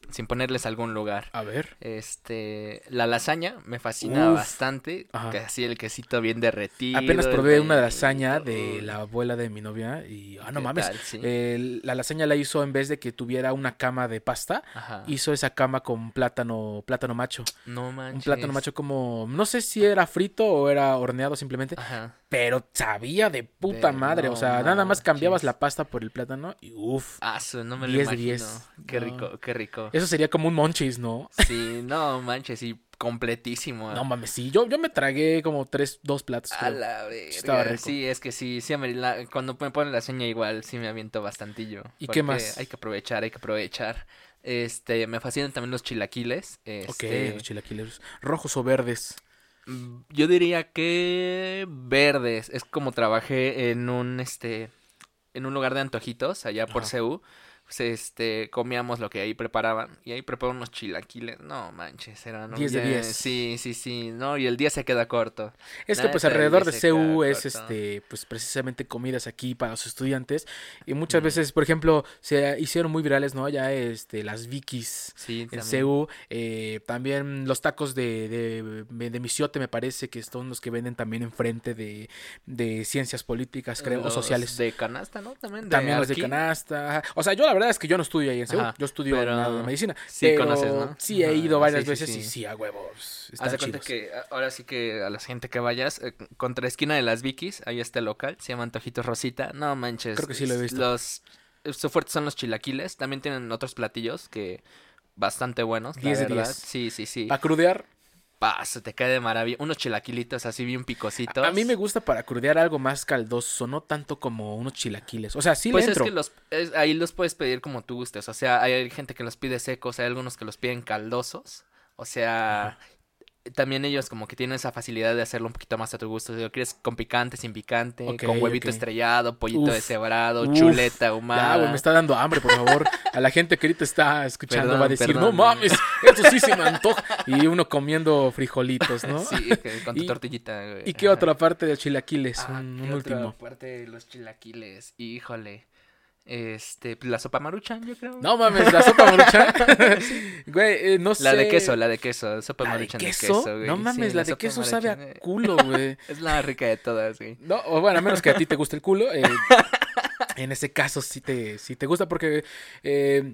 sin ponerles algún lugar. A ver. Este, la lasaña me fascina Uf. bastante, Ajá. así el quesito bien derretido. Apenas probé una lasaña de la abuela de mi novia y... Ah, no ¿qué mames. tal? Sí. El- la lasaña la hizo en vez de que tuviera una cama de pasta, Ajá. hizo esa cama con plátano, plátano macho. No manches. Un plátano macho como, no sé si era frito o era horneado simplemente, Ajá. pero sabía de puta De- madre. o no sea, nada más cambiabas la pasta por el plátano y uff. Ah, no me lo 10 de imagino. 10. Qué rico, qué rico. Eso sería como un monchis, ¿no? Sí, no manches, y completísimo. No mames, sí. Yo, yo me tragué como tres, dos platos. A creo. la verga. Estaba rico. Sí, es que sí, sí, cuando me ponen la seña igual, sí me aviento bastantillo. ¿Y qué más? Hay que aprovechar, hay que aprovechar. Este, me fascinan también los chilaquiles. Ok, Este, los chilaquiles. ¿Rojos o verdes? mm, Yo diría que verdes. Es como trabajé en un, este, en un lugar de antojitos allá por Ajá. Pues, este, comíamos lo que ahí preparaban. Y ahí preparaban unos chilaquiles. No manches, eran un 10 de día- 10. Sí, sí, sí. No, y el día se queda corto. Es que pues alrededor de CU es corto. este pues precisamente comidas aquí para los estudiantes y muchas Mm. veces, por ejemplo, se hicieron muy virales, ¿no? Ya este las Vikis Sí, en también. CU, eh, también los tacos de, de, de misiote me parece que son los que venden también enfrente de, de ciencias políticas, creo, o sociales. De canasta, ¿no? También de También los de canasta. O sea, yo la verdad es que yo no estudio ahí en Ajá, yo estudio pero en la de medicina. sí pero conoces, ¿no? Sí he ido varias sí, sí, veces y sí. a huevos. Haz de cuenta que a- ahora sí que a la gente que vayas, eh, contra esquina de las Vikis, ahí está el local, se llama Antojitos Rosita. No manches. Creo que sí lo he visto. Los eh, su fuertes son los chilaquiles, también tienen otros platillos que bastante buenos, la 10 de verdad. 10. Sí, sí, sí. Para crudear, pasa, te cae de maravilla. Unos chilaquilitos así bien picositos. A mí me gusta para crudear algo más caldoso, no tanto como unos chilaquiles. O sea, sí Pues le es entro. que los, es- ahí los puedes pedir como tú gustes. O sea, hay gente que los pide secos, hay algunos que los piden caldosos. O sea, también ellos como que tienen esa facilidad de hacerlo un poquito más a tu gusto. Si lo quieres con picante, sin picante, Ok, con huevito estrellado, pollito Uf, deshebrado, uf, chuleta Ya, ahumada. güey, me está dando hambre, por favor. A la gente que ahorita está escuchando Perdón, va a decir, perdón, no güey". mames, eso sí se me antoja. Y uno comiendo frijolitos, ¿no? Sí, con tu Y- tortillita, güey. ¿Y qué otra parte de chilaquiles? Ah, un ¿qué un otra último. parte de los chilaquiles? Híjole. Este, la sopa maruchan, yo creo. No mames, la sopa maruchan. Güey, eh, no sé. La de queso, la de queso, sopa ¿La de maruchan de queso? queso, güey. no mames, Sí, la de queso sabe a culo, güey. Es la más rica de todas, güey. No, o bueno, a menos que a ti te guste el culo. eh, en ese caso sí te, sí te gusta porque, eh,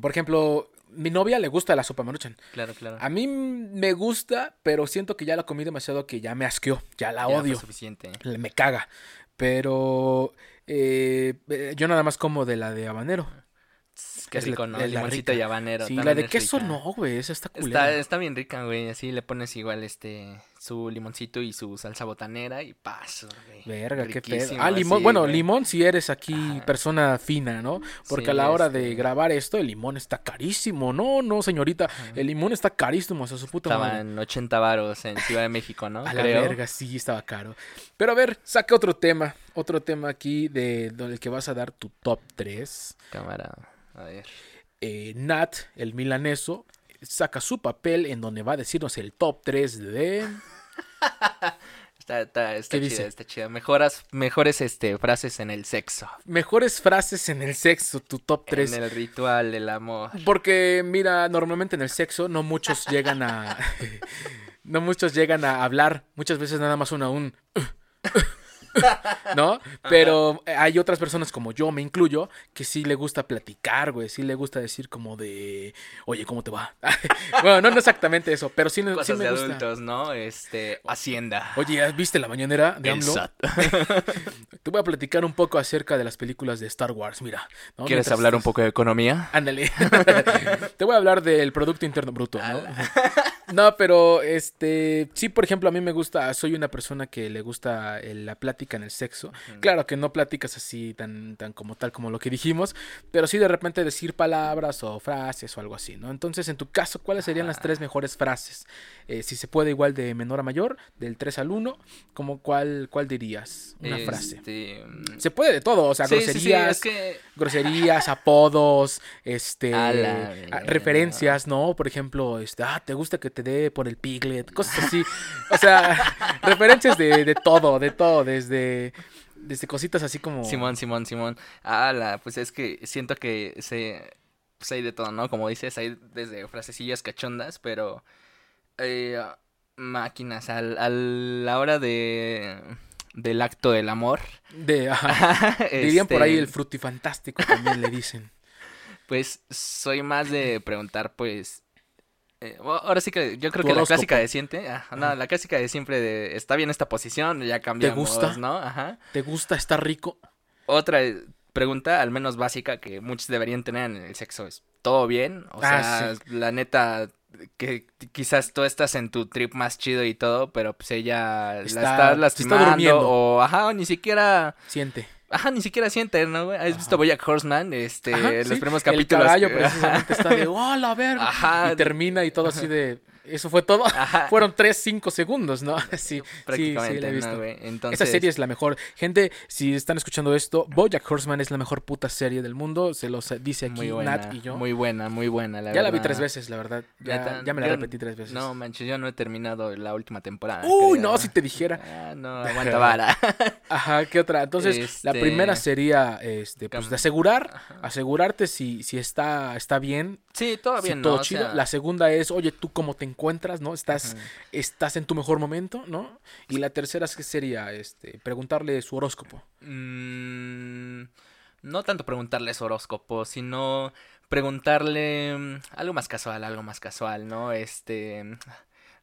por ejemplo, mi novia le gusta la sopa maruchan. Claro, claro. A mí me gusta, pero siento que ya la comí demasiado que ya me asqueó, ya la Ya fue odio, suficiente. me caga. Pero eh, eh, yo nada más como de la de habanero. Qué Es la- rico, ¿no? la Limoncito rica. y habanero. Sí, la de es queso rica. no, güey, esa está Está, culera. está bien rica, güey. Así le pones igual este su limoncito y su salsa botanera y paso, güey. Verga, qué pedo. Ah, limón. así, bueno, güey. limón si eres aquí Ajá. persona fina, ¿no? Porque Sí, a la hora de este- grabar esto, el limón está carísimo. No, no, señorita. El limón está carísimo, o sea, su puta madre. Estaban 80 varos en Ciudad de México, ¿no? A la verga, sí, estaba caro. Pero a ver, saca otro tema. Otro tema aquí de del que vas a dar tu top 3. Cámara. A ver. Eh, Nat, el milaneso, saca su papel en donde va a decirnos el top 3 de... Está, está, está ¿Qué chida, dice? está chida. Mejoras, mejores este, frases en el sexo. Mejores frases en el sexo, tu top 3. En el ritual del amor. Porque, mira, normalmente en el sexo no muchos llegan a. no muchos llegan a hablar. Muchas veces nada más una un. ¿No? Pero hay otras personas como yo, me incluyo, que sí le gusta platicar, güey. Sí le gusta decir como de. Oye, ¿cómo te va? bueno, no, no exactamente eso, pero sí, sí Cosas me de gusta. adultos, ¿no? Este, Hacienda. Oye, ¿has ¿viste la mañanera de AMLO? Te voy a platicar un poco acerca de las películas de Star Wars, mira. ¿no? ¿Quieres Mientras hablar un poco de economía? Ándale. Te voy a hablar del Producto Interno Bruto, ¿no? No, pero este, sí, por ejemplo, a mí me gusta, soy una persona que le gusta eh, la plática en el sexo. Claro que no pláticas así tan, tan como tal como lo que dijimos, pero sí de repente decir palabras o frases o algo así, ¿no? Entonces, en tu caso, ¿cuáles serían las tres mejores frases? Eh, si se puede igual de menor a mayor, del 3 al 1, como cuál, cuál dirías? Una frase. Este, mm, Se puede de todo, o sea, sí, sí, sí, groserías, es que groserías, apodos, este, A la referencias, ¿no? Por ejemplo, este, ah, te gusta que te dé por el piglet, cosas así. O sea, referencias de, de todo, de todo, desde, desde cositas así como... Simón, Simón, Simón. Ala, pues es que siento que se pues hay de todo, ¿no? Como dices, hay desde frasecillas cachondas, pero eh, máquinas al, a la hora de del acto del amor. De, ajá. Dirían por ahí este, el frutifantástico también le dicen. Pues soy más de preguntar, pues. Eh, bueno, ahora sí que yo creo que la clásica de siempre, ah, no, la clásica de siempre de está bien esta posición, ya cambiamos, gusta? ¿no? Ajá. ¿Te gusta estar rico? Otra eh, pregunta, al menos básica, que muchos deberían tener en el sexo es, ¿todo bien? O Ah, sea, la neta, que quizás tú estás en tu trip más chido y todo, pero pues ella Está- la está se está lastimando durmiendo. o, ajá, o ni siquiera... Siente. Ajá, ni siquiera siente, ¿no, güey? ¿Has visto Bojack Horseman? Este, Ajá, los sí. primeros El capítulos. caballo que- precisamente está de, ¡oh, la verga! Ajá. Y termina y todo así de, ¿eso fue todo? Ajá. Fueron 3, 5 segundos, ¿no? Sí, sí, sí, prácticamente, la he ¿no, visto. Entonces, Esa serie es la mejor. Gente, si están escuchando esto, Bojack Horseman es la mejor puta serie del mundo. Se los dice aquí buena, Nat y yo. muy buena, muy buena, la ya la vi tres veces, la verdad. Ya, ya me la yo- repetí tres veces. No, manches, yo no he terminado la última temporada. Uy, no, si te dijera. Ah, no, aguanta vara. Ajá, ¿qué otra? Entonces, la Este- primera sería, este, pues, de asegurar, asegurarte si, si está, está bien, sí, todo bien, todo ¿no? O chido. sea, La segunda es, oye, ¿tú cómo te encuentras, no? ¿Estás, Ajá. estás en tu mejor momento, no? Y la tercera sería, este, preguntarle su horóscopo. mm, no tanto preguntarle su horóscopo, sino preguntarle mm, algo más casual, algo más casual, ¿no? Este,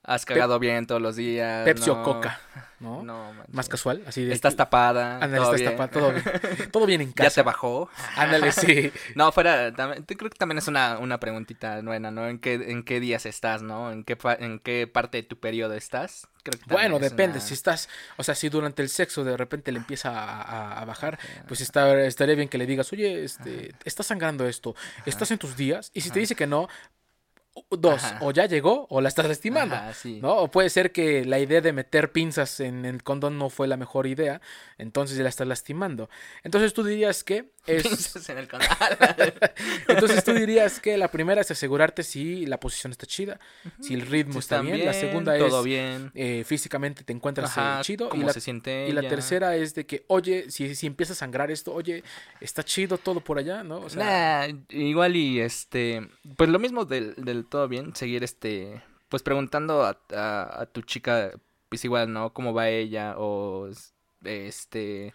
Has cagado bien todos los días. Pepsi o. Coca, ¿no? No. Más casual, así de... Estás tapada. Ándale, todo estás bien. tapada, todo bien. Todo bien en Ya casa. te bajó. Ándale, sí. No, fuera, también, creo que también es una, una preguntita buena, ¿no? ¿En qué, en qué días estás, no? ¿En qué, en qué parte de tu periodo estás? Creo que Bueno, depende. una- Si estás, o sea, si durante el sexo de repente le empieza a, a- a bajar, pues está, estaría bien que le digas, oye, este, está sangrando esto, estás en tus días. Y si te dice que no, dos, Ajá. o ya llegó o la estás lastimando. Ajá, sí. ¿No? O puede ser que la idea de meter pinzas en el condón no fue la mejor idea, entonces ya la estás lastimando. Entonces tú dirías que es. Pinzas en el canal. entonces tú dirías que la primera es asegurarte si la posición está chida, si el ritmo Si está bien. La segunda todo es bien. eh, físicamente te encuentras eh, Ajá, chido. Y la se siente y la tercera es de que, oye, si, si empieza a sangrar esto, oye, está chido todo por allá, ¿no? O sea, Nah, igual y este, pues lo mismo del, del todo bien, seguir este, pues preguntando a, a, a tu chica, pues igual, ¿no? ¿Cómo va ella? O este,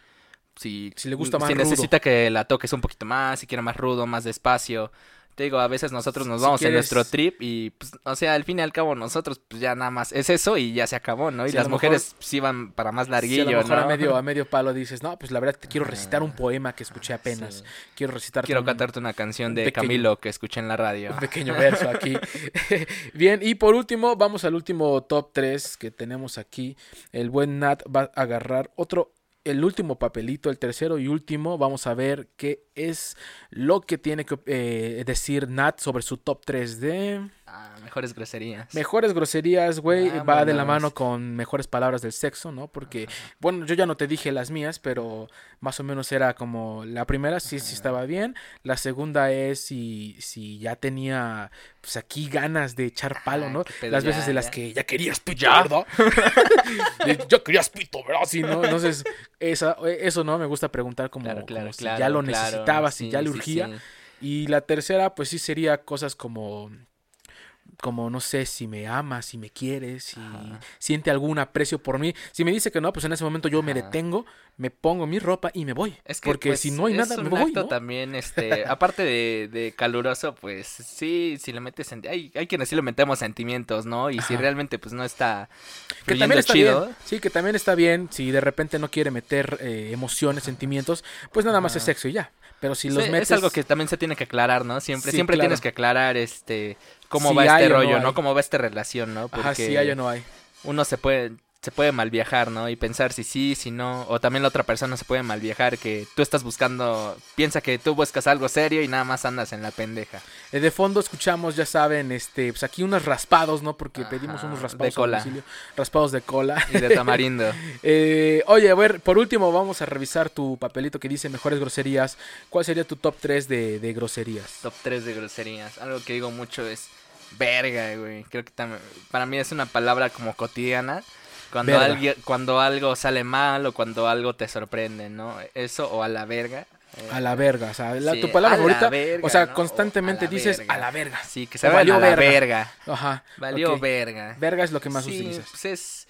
si, Si le gusta más si rudo. necesita que la toques un poquito más, si quiere más rudo, más despacio. Te digo, a veces nosotros nos Si vamos en nuestro trip y, pues, o sea, al fin y al cabo nosotros, pues ya nada más es eso y ya se acabó, ¿no? Y las lo mejor- mujeres sí van para más si larguillo, a lo mejor ¿no? a medio, a medio palo dices, no, pues la verdad te quiero recitar un poema que escuché apenas. Sí. Quiero recitar Quiero cantarte una canción de pequeño- Camilo que escuché en la radio. un pequeño verso aquí. Bien, y por último, vamos al último top 3 que tenemos aquí. El buen Nat va a agarrar otro, el último papelito, el tercero y último. Vamos a ver qué es lo que tiene que eh, decir Nat sobre su top 3 de Ah, mejores groserías. mejores groserías, güey. Va de la mano con mejores palabras del sexo, ¿no? Porque, bueno, yo ya no te dije las mías, pero más o menos era como la primera, sí, sí estaba bien. La segunda es si, si ya tenía, pues aquí ganas de echar palo, Ajá, ¿no? pedo, Las veces ya, de las ya. que ya querías ¿Ya? ¿verdad? De, ya querías pito, ¿verdad? Sí, ¿no? Entonces, esa, eso, ¿no? Me gusta preguntar como, Claro, claro, como si claro, ya lo claro, necesitabas, si ya le urgía. Y la tercera, pues sí sería cosas como, como no sé, si me amas, si me quieres, si Ajá. siente algún aprecio por mí. Si me dice que no, pues en ese momento yo me detengo, me pongo mi ropa y me voy. Es que, Porque pues, si no hay es nada, me voy, acto ¿no? también, este, aparte de, de caluroso, pues sí, si le metes, hay, hay quienes sí le metemos sentimientos, ¿no? Y si realmente, pues no está Que también está chido, bien. Sí, que también está bien. Si de repente no quiere meter eh, emociones, sentimientos, pues nada más es sexo y ya. Pero si sí, los es metes. algo que también se tiene que aclarar, ¿no? Siempre, Sí, siempre claro. tienes que aclarar, este, cómo Si va este no rollo, ¿no? Cómo va esta relación, ¿no? Porque Ajá, si hay o no hay. uno se puede, se puede mal viajar, ¿no? Y pensar si sí, si no, o también la otra persona se puede mal viajar, que tú estás buscando, piensa que tú buscas algo serio y nada más andas en la pendeja. Eh, de fondo escuchamos, ya saben, este, pues aquí unos raspados, ¿no? Porque pedimos unos de raspados a cola. Raspados de cola. Y de tamarindo. Eh, oye, a ver, por último vamos a revisar tu papelito que dice mejores groserías. ¿Cuál sería tu top 3 de, de groserías? Top 3 de groserías. Algo que digo mucho es verga, güey. Creo que tam- para mí es una palabra como cotidiana. Cuando, alguien, cuando algo sale mal o cuando algo te sorprende, ¿no? Eso o a la verga. eh, A la verga, o sea, la- sí, tu palabra a la favorita, verga, o sea, ¿no? constantemente O a la dices verga. a la verga. Sí, que se valió a la verga. verga. Ajá. Valió verga. Verga es lo que más sí, utilizas. pues es,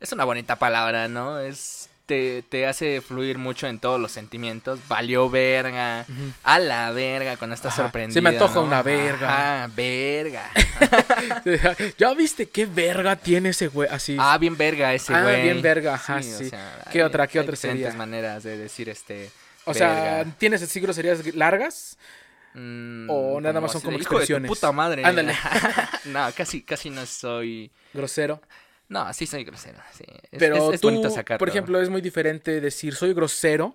es una bonita palabra, ¿no? Es te, te hace fluir mucho en todos los sentimientos. Valió verga. A la verga cuando estás Ajá. sorprendido. Se me antoja ¿no? una verga. Ajá, verga. ¿Ya viste qué verga tiene ese güey? Así. Ah, bien verga ese Ah, güey. bien verga, ajá, sí. o sea, ¿Qué hay- otra- qué hay otra diferentes sería? maneras de decir este. o sea. ¿tienes así groserías largas? Mm, o nada más son como de, "Hijo de tu expresiones". puta madre. Ándale. no, casi, casi no soy. Grosero. No, sí soy grosero. Sí. Es, Pero es- es tú, bonito por ejemplo, es muy diferente decir soy grosero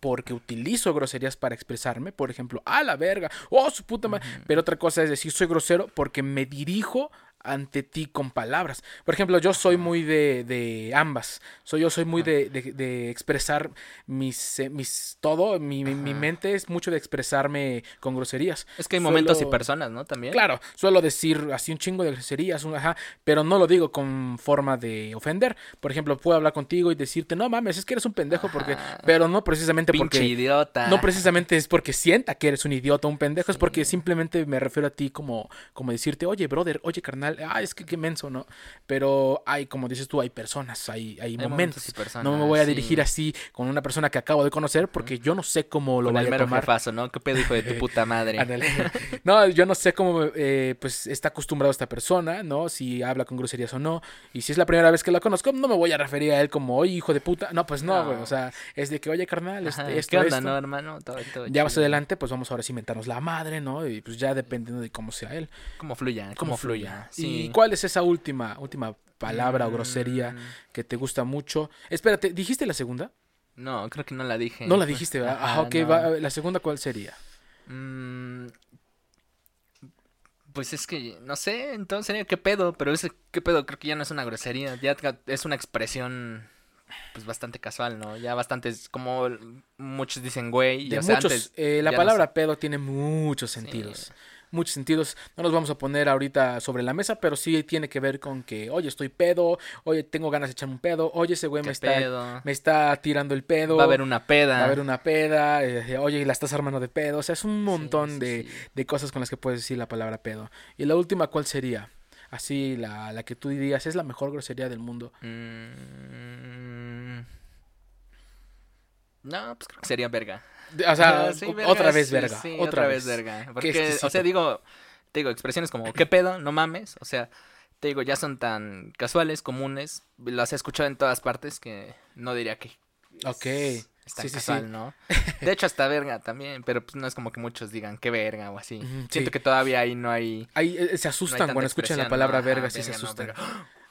porque utilizo groserías para expresarme. Por ejemplo, a la verga, oh su puta madre. Pero otra cosa es decir soy grosero porque me dirijo ante ti con palabras. Por ejemplo, yo soy muy de, de ambas. Soy, yo soy muy de, de- de expresar mis, eh, mis todo. Mi, mi- mi mente es mucho de expresarme con groserías. Es que hay momentos y personas, ¿no? También. Claro, suelo decir así un chingo de groserías, un ajá, pero no lo digo con forma de ofender. Por ejemplo, puedo hablar contigo y decirte, no mames, es que eres un pendejo, porque, Ajá. pero no precisamente Pinche porque, idiota. no precisamente es porque sienta que eres un idiota, un pendejo, es porque simplemente me refiero a ti como, como decirte, oye, brother, oye, carnal, ay, es que qué menso, ¿no? Pero hay, como dices tú, hay personas, hay, hay, momentos. y personas, no me voy a sí. dirigir así con una persona que acabo de conocer porque yo no sé cómo lo Con el vaya a tomar. jefazo, ¿no? ¿Qué pedo, hijo de tu puta madre? No, yo no sé cómo eh, pues está acostumbrado esta persona, ¿no? Si habla con groserías o no. Y si es la primera vez que la conozco, no me voy a referir a él como, oye, hijo de puta. No, pues no, No. güey. O sea, es de que, oye, carnal, este, Ajá, esto, ¿Qué onda, esto. no, hermano? Todo, todo Ya más chido. adelante, pues vamos ahora sí a inventarnos la madre, ¿no? Y pues ya dependiendo de cómo sea él. Cómo fluya, cómo, fluya. Sí. ¿Y cuál es esa última, última palabra o grosería Mm, que te gusta mucho? Espérate, ¿dijiste la segunda? No, creo que no la dije. No la dijiste, ¿verdad? Ajá, ok, no. va, la segunda, ¿cuál sería? Mm, Pues es que, no sé, entonces sería qué pedo, pero ese qué pedo creo que ya no es una grosería, ya es una expresión pues bastante casual, ¿no? Ya bastante, es como muchos dicen güey, De o sea, muchos, antes eh, la no palabra pedo tiene muchos sentidos. Muchos sentidos. No los vamos a poner ahorita sobre la mesa, pero sí tiene que ver con que, oye, estoy pedo, oye, tengo ganas de echarme un pedo, oye, ese güey ¿Qué me está, pedo? me está tirando el pedo. Va a haber una peda. va a haber una peda, eh, oye, la estás armando de pedo. O sea, es un montón sí, de, sí. de cosas con las que puedes decir la palabra pedo. Y la última, ¿cuál sería? Así, la, la que tú dirías es la mejor grosería del mundo. Mm, No, pues creo que sería verga. O sea, sí, o- verga, otra vez verga. sí, otra, vez. verga. Porque, o sea, digo, te digo, expresiones como, ¿qué pedo? No mames. O sea, te digo, ya son tan casuales, comunes. Las he escuchado en todas partes que no diría que Ok. es, es tan casual. ¿no? De hecho, hasta verga también, pero pues no es como que muchos digan, qué verga o así. Siento que todavía ahí no hay... Ahí eh, se no hay asustan tanta cuando escuchan la palabra ¿no? verga, sí se verga, no, asustan.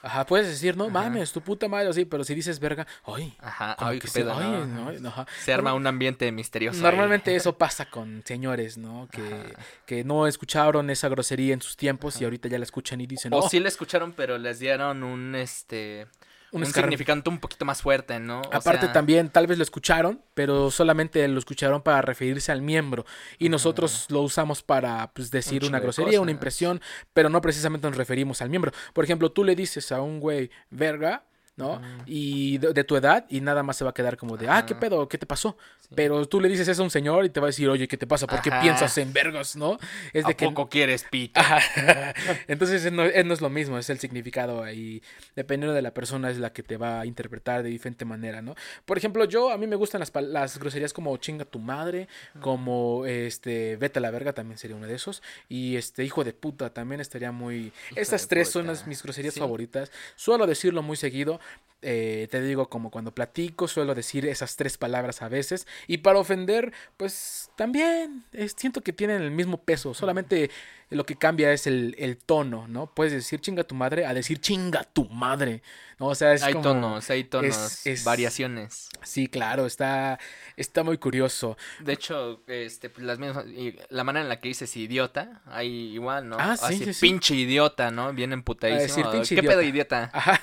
Ajá, puedes decir, no Ajá. mames, tu puta madre, sí, pero si dices verga, ay, Ajá, ay, que qué se- pedo, ay, ¿no? no, ajá. Se arma un ambiente misterioso. ahí. Normalmente eso pasa con señores, ¿no? Que, que no escucharon esa grosería en sus tiempos y ahorita ya la escuchan y dicen, O oh, sí la escucharon, pero les dieron un, este... un significante un poquito más fuerte, ¿no? O Aparte sea, también tal vez lo escucharon, pero solamente lo escucharon para referirse al miembro y nosotros lo usamos para pues, decir Un una grosería, una impresión, pero no precisamente nos referimos al miembro. Por ejemplo, tú le dices a un güey verga, ¿no? Ujú. Y de, de tu edad y nada más se va a quedar como de, ah, ¿qué pedo? ¿Qué te pasó? sí. Pero tú le dices eso a un señor y te va a decir, oye, ¿qué te pasa? ¿Por qué Ajá. piensas en vergas, no? Es ¿A de que... poco quieres pito? Ajá. Entonces no, no es lo mismo, es el significado ahí. Dependiendo de la persona es la que te va a interpretar de diferente manera, ¿no? Por ejemplo, yo, a mí me gustan las, las groserías como chinga tu madre, como este, vete a la verga, también sería uno de esos. Y este, hijo de puta, también estaría muy... Estas tres son las, mis groserías Sí. favoritas. Suelo decirlo muy seguido. Eh, te digo, como cuando platico, suelo decir esas tres palabras a veces. Y para ofender, pues también eh, siento que tienen el mismo peso. Solamente lo que cambia es el, el tono, ¿no? Puedes decir chinga tu madre a decir chinga tu madre. ¿no? O sea, es hay como... tonos, hay tonos, es- variaciones. Sí, claro, está, está muy curioso. De hecho, este, pues, las mismas, la manera en la que dices idiota, hay igual, ¿no? Ah, sí, Así, sí, sí. pinche idiota, ¿no? Bien emputadísimo. decir, pinche ¿Qué idiota. pedo, idiota? Ajá.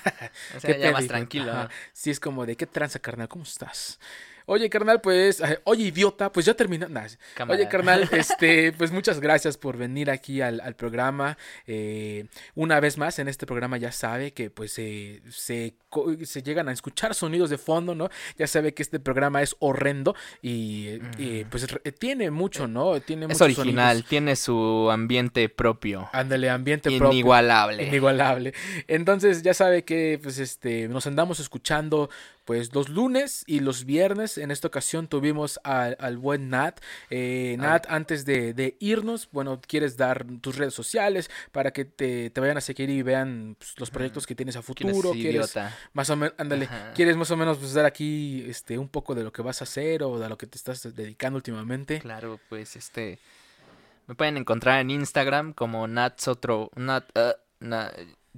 O sea, ¿Qué ya más tranquilo. Ajá. Sí, es como de qué tranza, carnal, ¿cómo estás? Oye, carnal, pues, eh, oye, idiota, pues ya terminó. Nah. Oye, carnal, este, pues muchas gracias por venir aquí al, al programa. Eh, una vez más, en este programa ya sabe que pues eh, se, se llegan a escuchar sonidos de fondo, ¿no? Ya sabe que este programa es horrendo y, eh, y, pues tiene mucho, ¿no? Tiene Es original, sonidos. tiene su ambiente propio. Ándale, ambiente propio. Inigualable. Inigualable. Entonces ya sabe que pues este nos andamos escuchando pues los lunes y los viernes. En esta ocasión tuvimos al, al buen Nat. Eh, Nat, antes de, de irnos, bueno, quieres dar tus redes sociales para que te, te vayan a seguir y vean pues, los proyectos que tienes a ¿Quién es futuro. ¿Quieres más o menos, ándale, Ajá. quieres más o menos pues, dar aquí este un poco de lo que vas a hacer o de lo que te estás dedicando últimamente? Claro, pues este. Me pueden encontrar en Instagram como Natsotro. Nat, uh, na-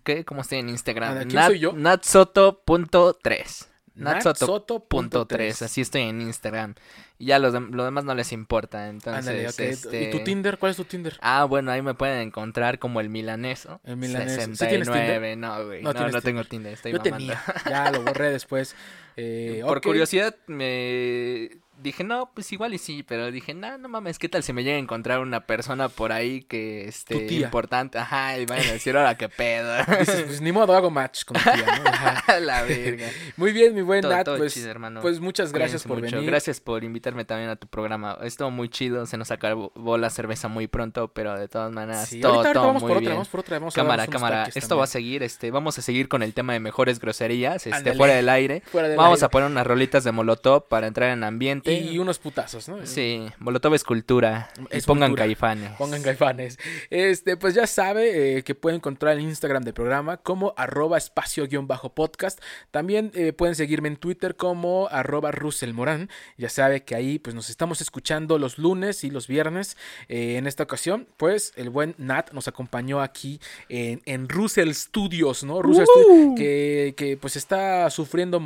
¿Qué? ¿Cómo estoy en Instagram? ¿quién soy yo? Natsoto.3. Natsoto.3. Natsoto.3. Así estoy en Instagram. Y ya los dem- lo demás no les importa. Entonces, Ándale, ok. este... ¿Y tu Tinder? ¿Cuál es tu Tinder? Ah, bueno, ahí me pueden encontrar como el milaneso. El milaneso. ¿Sí tienes 69. No, güey. No No, no, tienes tengo Tinder. Estoy Yo mamando. tenía, ya lo borré después. Eh, Por ok. curiosidad, me dije, no, pues igual y sí, pero dije, no, no mames, ¿qué tal si me llega a encontrar una persona por ahí que esté importante? Ajá, y vayan a decir, ahora qué pedo. Dices, pues ni modo, hago match con tía, ¿no? Ajá. La verga. Muy bien, mi buen Todo, Nat, todo pues, chido, hermano. pues muchas gracias Cuídense por mucho. venir. Gracias por invitarme también a tu programa. Estuvo muy chido, se nos acabó la cerveza muy pronto, pero de todas maneras, Sí, todo, ahorita, todo vamos muy por otra, vamos por otra, vamos Cámara, cámara. Esto va a seguir, este, vamos a seguir con el tema de mejores groserías, este, fuera del aire. Fuera del Vamos aire. a poner unas rolitas de Molotov para entrar en ambiente. Y unos putazos, ¿no? Sí, Molotov es cultura. Y pongan caifanes. Pongan caifanes. Este, pues ya sabe eh, que pueden encontrar el Instagram del programa como arroba espacio guion bajo podcast. También eh, pueden seguirme en Twitter como arroba Russell Morán. Ya sabe que ahí pues nos estamos escuchando los lunes y los viernes. Eh, en esta ocasión, pues el buen Nat nos acompañó aquí en, en Russell Studios, ¿no? Russell Studios, que, que, pues está sufriendo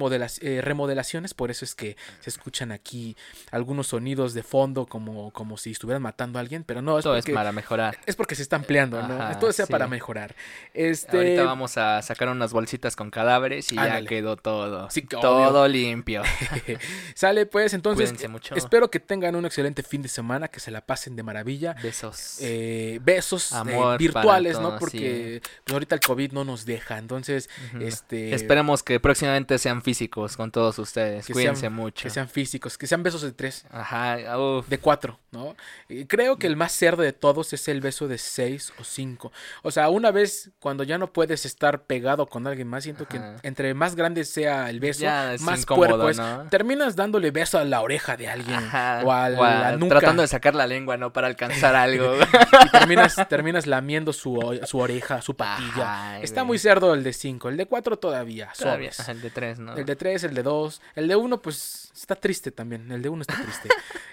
remodelaciones, por eso es que se escuchan aquí algunos sonidos de fondo como, como si estuvieran matando a alguien, pero no, es Todo es para mejorar. es porque se está ampliando, ¿no? Ajá, Todo sea sí. para mejorar. Este, Ahorita vamos a sacar unas bolsitas con cadáveres y Ándale. ya quedó todo. Sí, todo limpio. Sale pues, entonces Cuídense mucho. espero que tengan un excelente fin de semana, que se la pasen de maravilla. Besos. Eh, besos eh, Amor virtuales, ¿no? Porque pues, ahorita el COVID no nos deja. Entonces, este. Esperemos que próximamente sean físicos con todos ustedes. que Cuídense sean- mucho. Que sean físicos, que sean besos de tres. Ajá, uf. De cuatro, ¿no? Y creo que el más cerdo de todos es el beso de seis o cinco. O sea, una vez cuando ya no puedes estar pegado con alguien más, siento que entre más grande sea el beso, Ya más puerco es. ¿no? Terminas dándole beso a la oreja de alguien Ajá, o a o a- la nuca. Tratando de sacar la lengua, ¿no? Para alcanzar algo. y terminas, terminas lamiendo su, su oreja, su patilla. Ay, Está güey. muy cerdo el de cinco, el de cuatro todavía, Todavía, ajá, el de tres, ¿no? El de 3, el de 2, el de 1 pues está triste también, el de 1 está triste.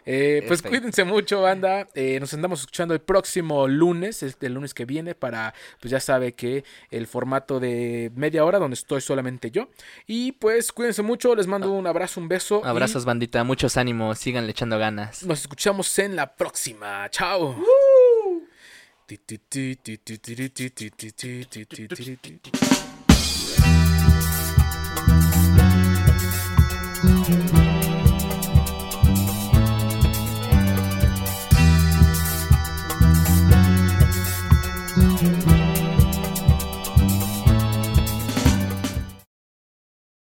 Eh, pues cuídense mucho, banda. Eh, nos andamos escuchando el próximo lunes, este, el lunes que viene, para, pues ya sabe que el formato de media hora donde estoy solamente yo. Y pues cuídense mucho, les mando un abrazo, un beso. y Abrazos, bandita. Muchos ánimos. Síganle echando ganas. Nos escuchamos en la próxima. Chao.